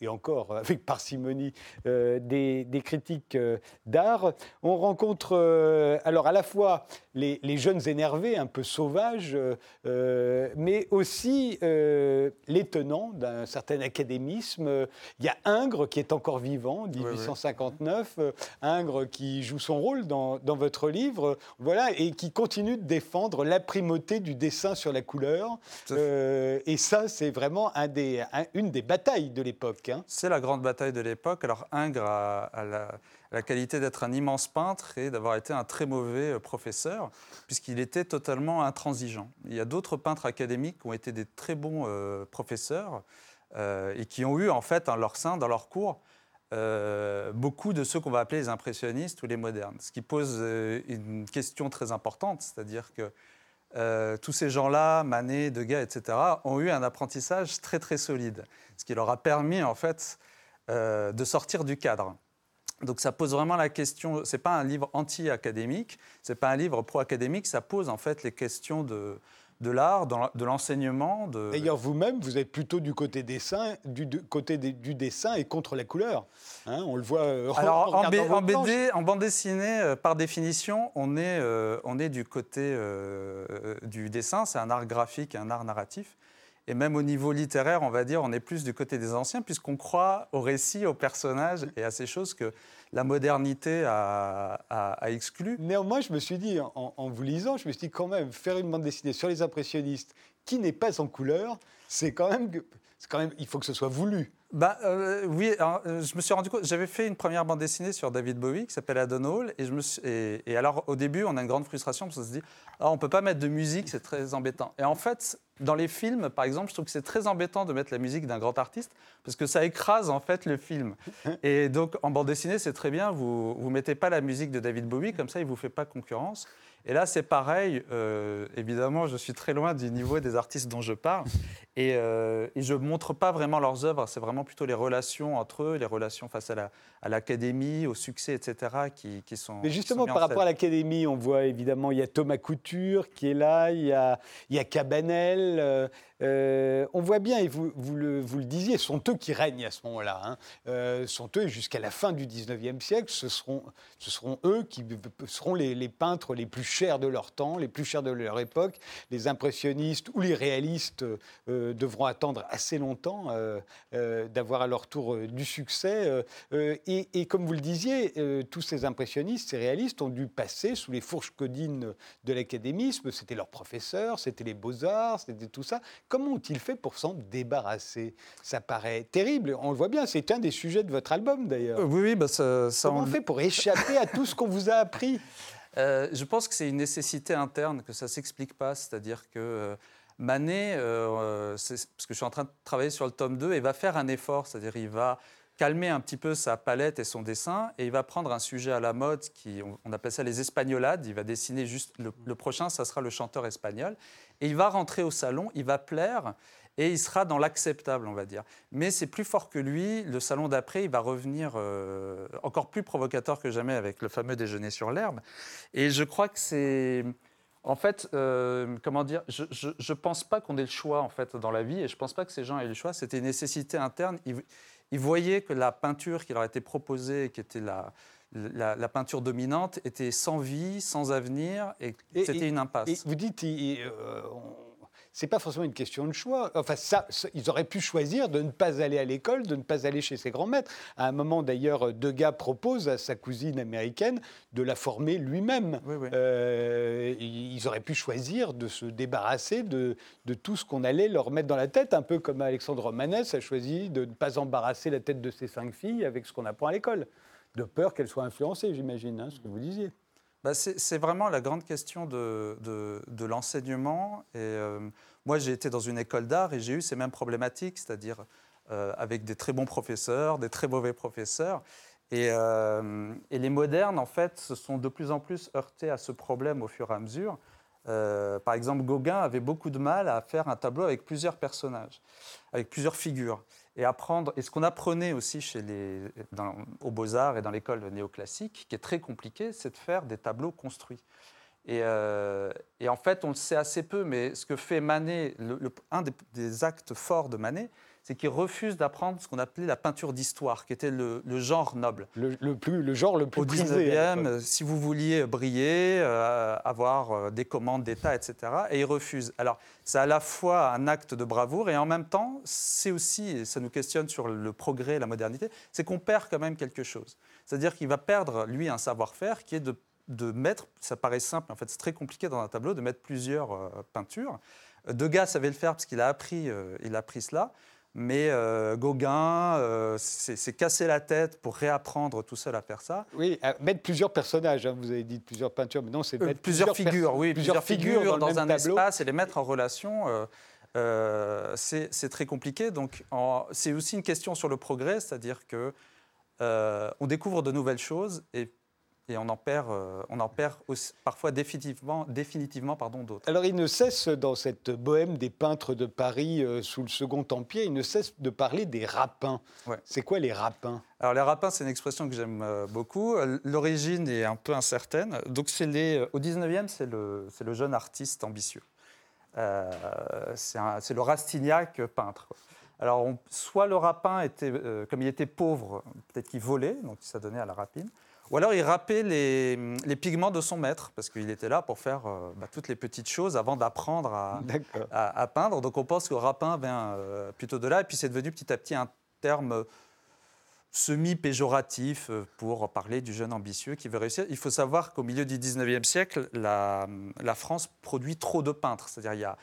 et encore [LAUGHS] avec parcimonie, euh, des, des critiques euh, d'art. On rencontre euh, alors à la fois les, les jeunes énervés, un peu sauvages, euh, euh, mais aussi euh, les tenants d'un certain académisme. Il y a Ingres qui est encore vivant, 1859, euh, Ingres qui joue son rôle dans, dans votre livre, voilà, et qui continue de défendre la primauté du dessin sur la couleur. Euh, et ça, c'est vraiment un des, un- une des batailles de l'époque. hein. C'est la grande bataille de l'époque. Alors Ingres a, a la, la qualité d'être un immense peintre et d'avoir été un très mauvais euh, professeur, puisqu'il était totalement intransigeant. Il y a d'autres peintres académiques qui ont été des très bons euh, professeurs euh, et qui ont eu en fait en leur sein, dans leur cours, beaucoup de ceux qu'on va appeler les impressionnistes ou les modernes. Ce qui pose une question très importante, c'est-à-dire que tous ces gens-là, Manet, Degas, etc., ont eu un apprentissage très très solide, ce qui leur a permis en fait de sortir du cadre. Donc ça pose vraiment la question. C'est pas un livre anti-académique, c'est pas un livre pro-académique. Ça pose en fait les questions de, de l'art, de l'enseignement. De... D'ailleurs, vous-même, vous êtes plutôt du côté dessin, du, du côté des- du dessin et contre la couleur. Hein, on le voit euh, [LAUGHS] Alors en, en planches. BD, en bande dessinée, euh, par définition, on est, euh, on est du côté euh, du dessin. C'est un art graphique, un art narratif. Et même au niveau littéraire, on va dire, on est plus du côté des anciens, puisqu'on croit au récit, aux personnages et à ces choses que la modernité a, exclu. Néanmoins, je me suis dit, en, vous lisant, je me suis dit quand même, faire une bande dessinée sur les impressionnistes qui n'est pas en couleur, c'est quand même, quand même, il faut que ce soit voulu. Bah, euh, oui, euh, je me suis rendu compte, j'avais fait une première bande dessinée sur David Bowie qui s'appelle Adon Hall, et, je me et, alors au début, on a une grande frustration parce qu'on se dit, ah, on ne peut pas mettre de musique, c'est très embêtant. Et en fait, dans les films, par exemple, je trouve que c'est très embêtant de mettre la musique d'un grand artiste parce que ça écrase en fait le film. [LAUGHS] Et donc en bande dessinée, c'est très bien, vous ne mettez pas la musique de David Bowie, comme ça il ne vous fait pas concurrence. Et là, c'est pareil. Euh, évidemment, je suis très loin du niveau des artistes dont je parle. Et, euh, et je ne montre pas vraiment leurs œuvres. C'est vraiment plutôt les relations entre eux, les relations face à l'académie, au succès, etc., qui, qui sont. Mais justement, par rapport à l'académie, on voit évidemment, il y a Thomas Couture qui est là, il y a, il y a Cabanel. Euh, on voit bien, et vous, le, disiez, sont eux qui règnent à ce moment-là. Hein. Euh, sont eux, jusqu'à la fin du 19e siècle, ce seront, eux qui seront les, les, peintres les plus chers de leur temps, les plus chers de leur époque. Les impressionnistes ou les réalistes euh, devront attendre assez longtemps d'avoir à leur tour du succès. Et, et, comme vous le disiez, tous ces impressionnistes, ces réalistes ont dû passer sous les fourches codines de l'académisme. C'était leurs professeurs, c'était les beaux-arts, c'était tout ça. Comment ont-ils fait pour s'en débarrasser? Ça paraît terrible. On le voit bien, c'est un des sujets de votre album d'ailleurs. oui, oui, bah ça, Comment on fait pour échapper à tout ce qu'on vous a appris? [LAUGHS] Euh, Je pense que c'est une nécessité interne, que ça ne s'explique pas. C'est-à-dire que euh, Manet, euh, parce que je suis en train de travailler sur le tome 2, et va faire un effort, c'est-à-dire il va calmer un petit peu sa palette et son dessin, et il va prendre un sujet à la mode, qui, on, appelle ça les espagnolades, il va dessiner juste, le, le, prochain, ça sera le chanteur espagnol, et il va rentrer au salon, il va plaire, et il sera dans l'acceptable, on va dire. Mais c'est plus fort que lui, le salon d'après, il va revenir euh, encore plus provocateur que jamais avec le fameux déjeuner sur l'herbe, et je crois que c'est... En fait, euh, comment dire, je ne pense pas qu'on ait le choix en fait dans la vie, et je ne pense pas que ces gens aient le choix. C'était une nécessité interne il voyait que la peinture qui leur était proposée, qui était la, la, peinture dominante, était sans vie, sans avenir, et, c'était une impasse. Et vous dites, euh, c'est pas forcément une question de choix. Enfin, ça, ils auraient pu choisir de ne pas aller à l'école, de ne pas aller chez ses grands-maîtres. À un moment, d'ailleurs, Degas propose à sa cousine américaine de la former lui-même. Euh, ils auraient pu choisir de se débarrasser de, de tout ce qu'on allait leur mettre dans la tête, un peu comme Alexandre Romanès a choisi de ne pas embarrasser la tête de ses cinq filles avec ce qu'on apprend à l'école, de peur qu'elles soient influencées, j'imagine, hein, ce que vous disiez. Bah, c'est vraiment la grande question de, l'enseignement. Et euh, moi, j'ai été dans une école d'art et j'ai eu ces mêmes problématiques, c'est-à-dire euh, avec des très bons professeurs, des très mauvais professeurs. Euh, et, les modernes, en fait, se sont de plus en plus heurtés à ce problème au fur et à mesure. par exemple, Gauguin avait beaucoup de mal à faire un tableau avec plusieurs personnages, avec plusieurs figures et apprendre. Et ce qu'on apprenait aussi chez les, aux Beaux-Arts et dans l'école néoclassique, qui est très compliqué, c'est de faire des tableaux construits. Et, euh, en fait, on le sait assez peu, mais ce que fait Manet, un des, actes forts de Manet, c'est qu'il refuse d'apprendre ce qu'on appelait la peinture d'histoire, qui était le, genre noble. Le, plus, le genre le plus Au 19e, si vous vouliez briller, euh, avoir euh, des commandes d'État, etc., et il refuse. Alors, c'est à la fois un acte de bravoure, et en même temps, c'est aussi, et ça nous questionne sur le progrès, la modernité, c'est qu'on perd quand même quelque chose. C'est-à-dire qu'il va perdre, lui, un savoir-faire qui est de, de, mettre, ça paraît simple, en fait c'est très compliqué dans un tableau, de mettre plusieurs euh, peintures. Degas savait le faire parce qu'il a appris, il a appris cela. Mais euh, Gauguin euh, s'est cassé la tête pour réapprendre tout seul à faire ça. Oui, mettre plusieurs personnages, hein, vous avez dit plusieurs peintures, mais non, c'est euh, mettre plusieurs, figures, oui, plusieurs, figures, dans, un espace et les mettre en relation. c'est très compliqué. Donc, c'est aussi une question sur le progrès, c'est-à-dire que on découvre de nouvelles choses et et on en perd, euh, on en perd parfois définitivement, définitivement pardon, d'autres. Alors il ne cesse, dans cette bohème des peintres de Paris euh, sous le Second Empire, il ne cesse de parler des rapins. C'est quoi les rapins? Alors les rapins, c'est une expression que j'aime euh, beaucoup. L'origine est un peu incertaine. Donc c'est les, au 19e, c'est le, le, jeune artiste ambitieux. c'est le Rastignac peintre. Alors, soit le rapin était, comme il était pauvre, peut-être qu'il volait, donc ça donnait à la rapine, Ou alors il râpait les, les pigments de son maître, parce qu'il était là pour faire euh, bah, toutes les petites choses avant d'apprendre à, D'accord. à- à peindre. Donc on pense que rapin vient euh, plutôt de là. Et puis c'est devenu petit à petit un terme semi-péjoratif euh, pour parler du jeune ambitieux qui veut réussir. Il faut savoir qu'au milieu du 19e siècle, la, France produit trop de peintres. C'est-à-dire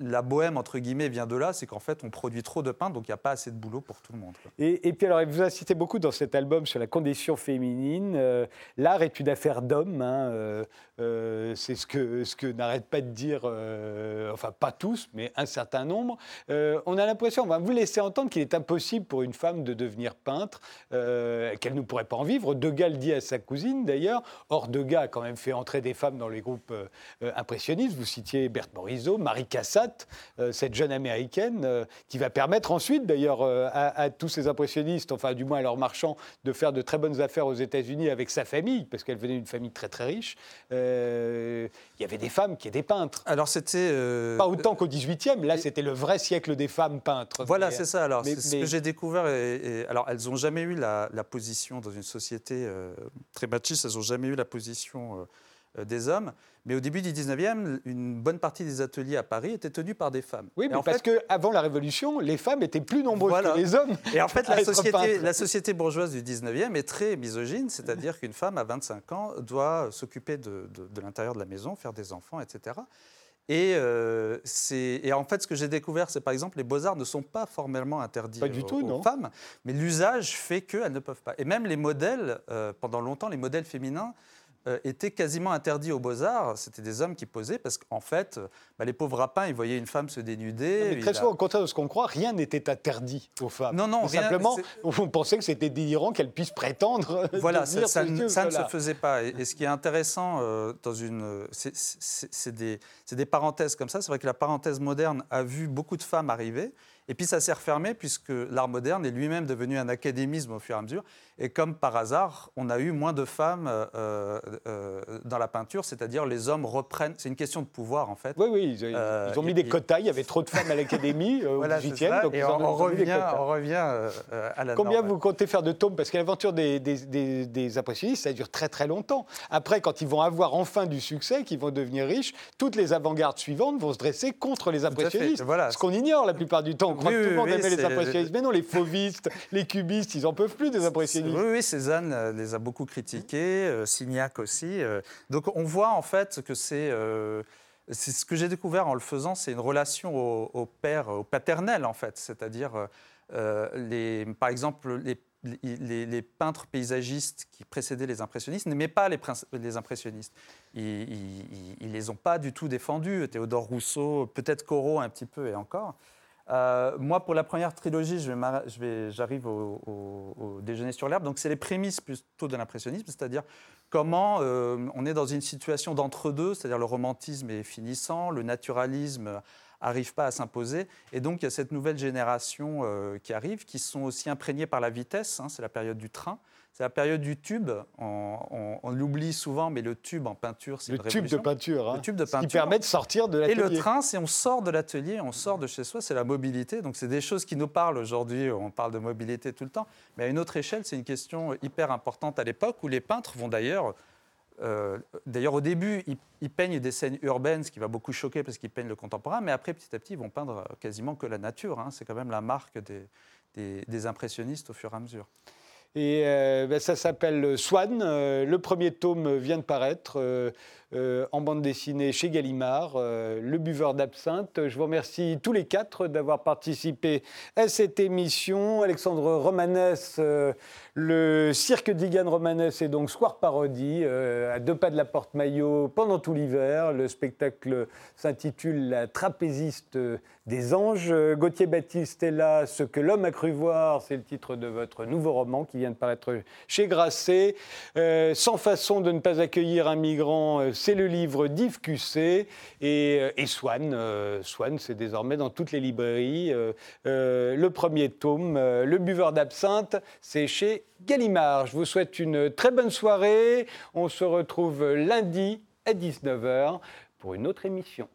la bohème, entre guillemets, vient de là, c'est qu'en fait on produit trop de peintres, donc il n'y a pas assez de boulot pour tout le monde. Et, puis alors, vous insistez beaucoup dans cet album sur la condition féminine. Euh, L'art est une affaire d'hommes. hein, euh, euh, c'est ce que, ce que n'arrêtent pas de dire, euh, enfin pas tous, mais un certain nombre. Euh, on a l'impression, on va vous laisser entendre qu'il est impossible pour une femme de devenir peintre, qu'elle ne pourrait pas en vivre. Degas le dit à sa cousine d'ailleurs. Or, Degas a quand même fait entrer des femmes dans les groupes impressionnistes. Vous citiez Berthe Morisot, Marie Cassatt, cette jeune américaine qui va permettre ensuite d'ailleurs à tous ces impressionnistes, enfin du moins à leurs marchands, de faire de très bonnes affaires aux États-Unis avec sa famille, parce qu'elle venait d'une famille très très riche. Euh, Il y avait des femmes qui étaient peintres. Alors c'était... euh, Pas autant qu'au 18e, là c'était le vrai siècle des femmes peintres. Voilà, c'est ça. Alors, mais- ce que j'ai découvert. Et, et- alors, elles n'ont jamais eu la, la position dans une société euh, très machiste. Elles n'ont jamais eu la position des hommes. Mais au début du 19e, une bonne partie des ateliers à Paris étaient tenus par des femmes. Oui, mais en parce fait- qu'avant la Révolution, les femmes étaient plus nombreuses Voilà. que les hommes. Et en fait, [LAUGHS] la société, peintre. la société bourgeoise du 19e est très misogyne, c'est-à-dire qu'une femme à 25 ans doit s'occuper de, de- de l'intérieur de la maison, faire des enfants, etc. Et, euh, et en fait, ce que j'ai découvert, c'est par exemple, les beaux-arts ne sont pas formellement interdits Pas du aux, tout, aux non. femmes, mais l'usage fait qu'elles ne peuvent pas. Et même les modèles, euh, pendant longtemps, les modèles féminins euh, étaient quasiment interdits aux beaux-arts. C'était des hommes qui posaient parce qu'en fait, euh, bah, les pauvres rapins, ils voyaient une femme se dénuder. Mais très a- souvent, au contraire de ce qu'on croit, rien n'était interdit aux femmes. Non, non, Mais rien, simplement, [LAUGHS] on pensait que c'était délirant qu'elles puissent prétendre. [LAUGHS] Voilà, ça, ne- se faisait pas. Et, et ce qui est [LAUGHS] intéressant euh, dans une, c'est- des, c'est des parenthèses comme ça. C'est vrai que la parenthèse moderne a vu beaucoup de femmes arriver. Et puis ça s'est refermé puisque l'art moderne est lui-même devenu un académisme au fur et à mesure. Et comme par hasard, on a eu moins de femmes euh, euh, dans la peinture, c'est-à-dire les hommes reprennent. C'est une question de pouvoir en fait. Oui, oui, ils, Euh, ils ont mis et- des quotas. Il y avait trop de femmes à l'académie [LAUGHS] euh, Voilà, au c'est 18e. ça. Donc et ils on, revient, on revient euh, euh, à la Combien vous comptez faire de tomes? Parce que l'aventure des, des- des- des impressionnistes, ça dure très très longtemps. Après, quand ils vont avoir enfin du succès, qu'ils vont devenir riches, toutes les avant-gardes suivantes vont se dresser contre les impressionnistes. Voilà. Ce qu'on ignore la plupart du temps. On croit Oui, que tout le monde oui, aimait les impressionnistes. Mais non, les fauvistes, [LAUGHS] les cubistes, ils en peuvent plus des impressionnistes. Oui, oui, Cézanne euh, les a beaucoup critiqués, euh, Signac aussi. euh. donc on voit en fait que c'est... euh, c'est ce que j'ai découvert en le faisant, c'est une relation au, au père, au paternel en fait. C'est-à-dire, les, par exemple, les, les- les peintres paysagistes qui précédaient les impressionnistes n'aimaient pas les, les impressionnistes. Ils ne les ont pas du tout défendus. Théodore Rousseau, peut-être Corot un petit peu et encore. Euh, moi, pour la première trilogie, j'arrive au, au- au Déjeuner sur l'herbe. Donc, c'est les prémices plutôt de l'impressionnisme, c'est-à-dire comment euh, on est dans une situation d'entre-deux, c'est-à-dire le romantisme est finissant, le naturalisme n'arrive pas à s'imposer. Et donc, il y a cette nouvelle génération euh, qui arrive, qui sont aussi imprégnés par la vitesse. hein, c'est la période du train. C'est la période du tube. On, on- on l'oublie souvent, mais le tube en peinture, c'est Le une tube de peinture. hein. Le tube de Ce qui peinture. permet de sortir de Et l'atelier. le train, c'est on sort de l'atelier, on sort de chez soi, c'est la mobilité. Donc c'est des choses qui nous parlent aujourd'hui, on parle de mobilité tout le temps. Mais à une autre échelle, c'est une question hyper importante à l'époque où les peintres vont d'ailleurs... euh, d'ailleurs, au début, ils, ils peignent des scènes urbaines, ce qui va beaucoup choquer parce qu'ils peignent le contemporain, mais après, petit à petit, ils vont peindre quasiment que la nature. hein. C'est quand même la marque des, des- des impressionnistes au fur et à mesure. Et euh, ben, ça s'appelle Swan. Euh, le premier tome vient de paraître euh, en bande dessinée chez Gallimard, euh, Le buveur d'absinthe. Je vous remercie tous les quatre d'avoir participé à cette émission. Alexandre Romanès, euh, le cirque d'Igan Romanès est donc Square Parodie, à deux pas de la porte Maillot pendant tout l'hiver. Le spectacle s'intitule La trapéziste des anges. Gauthier Baptiste est là, Ce que l'homme a cru voir, c'est le titre de votre nouveau roman qui vient de paraître chez Grasset. Sans façon de ne pas accueillir un migrant, c'est le livre d'Yves Cusset. Et, euh, et Swann, euh, Swann, c'est désormais dans toutes les librairies. Euh, le premier tome, Le buveur d'absinthe, c'est chez Gallimard. Je vous souhaite une très bonne soirée. On se retrouve lundi à 19h pour une autre émission.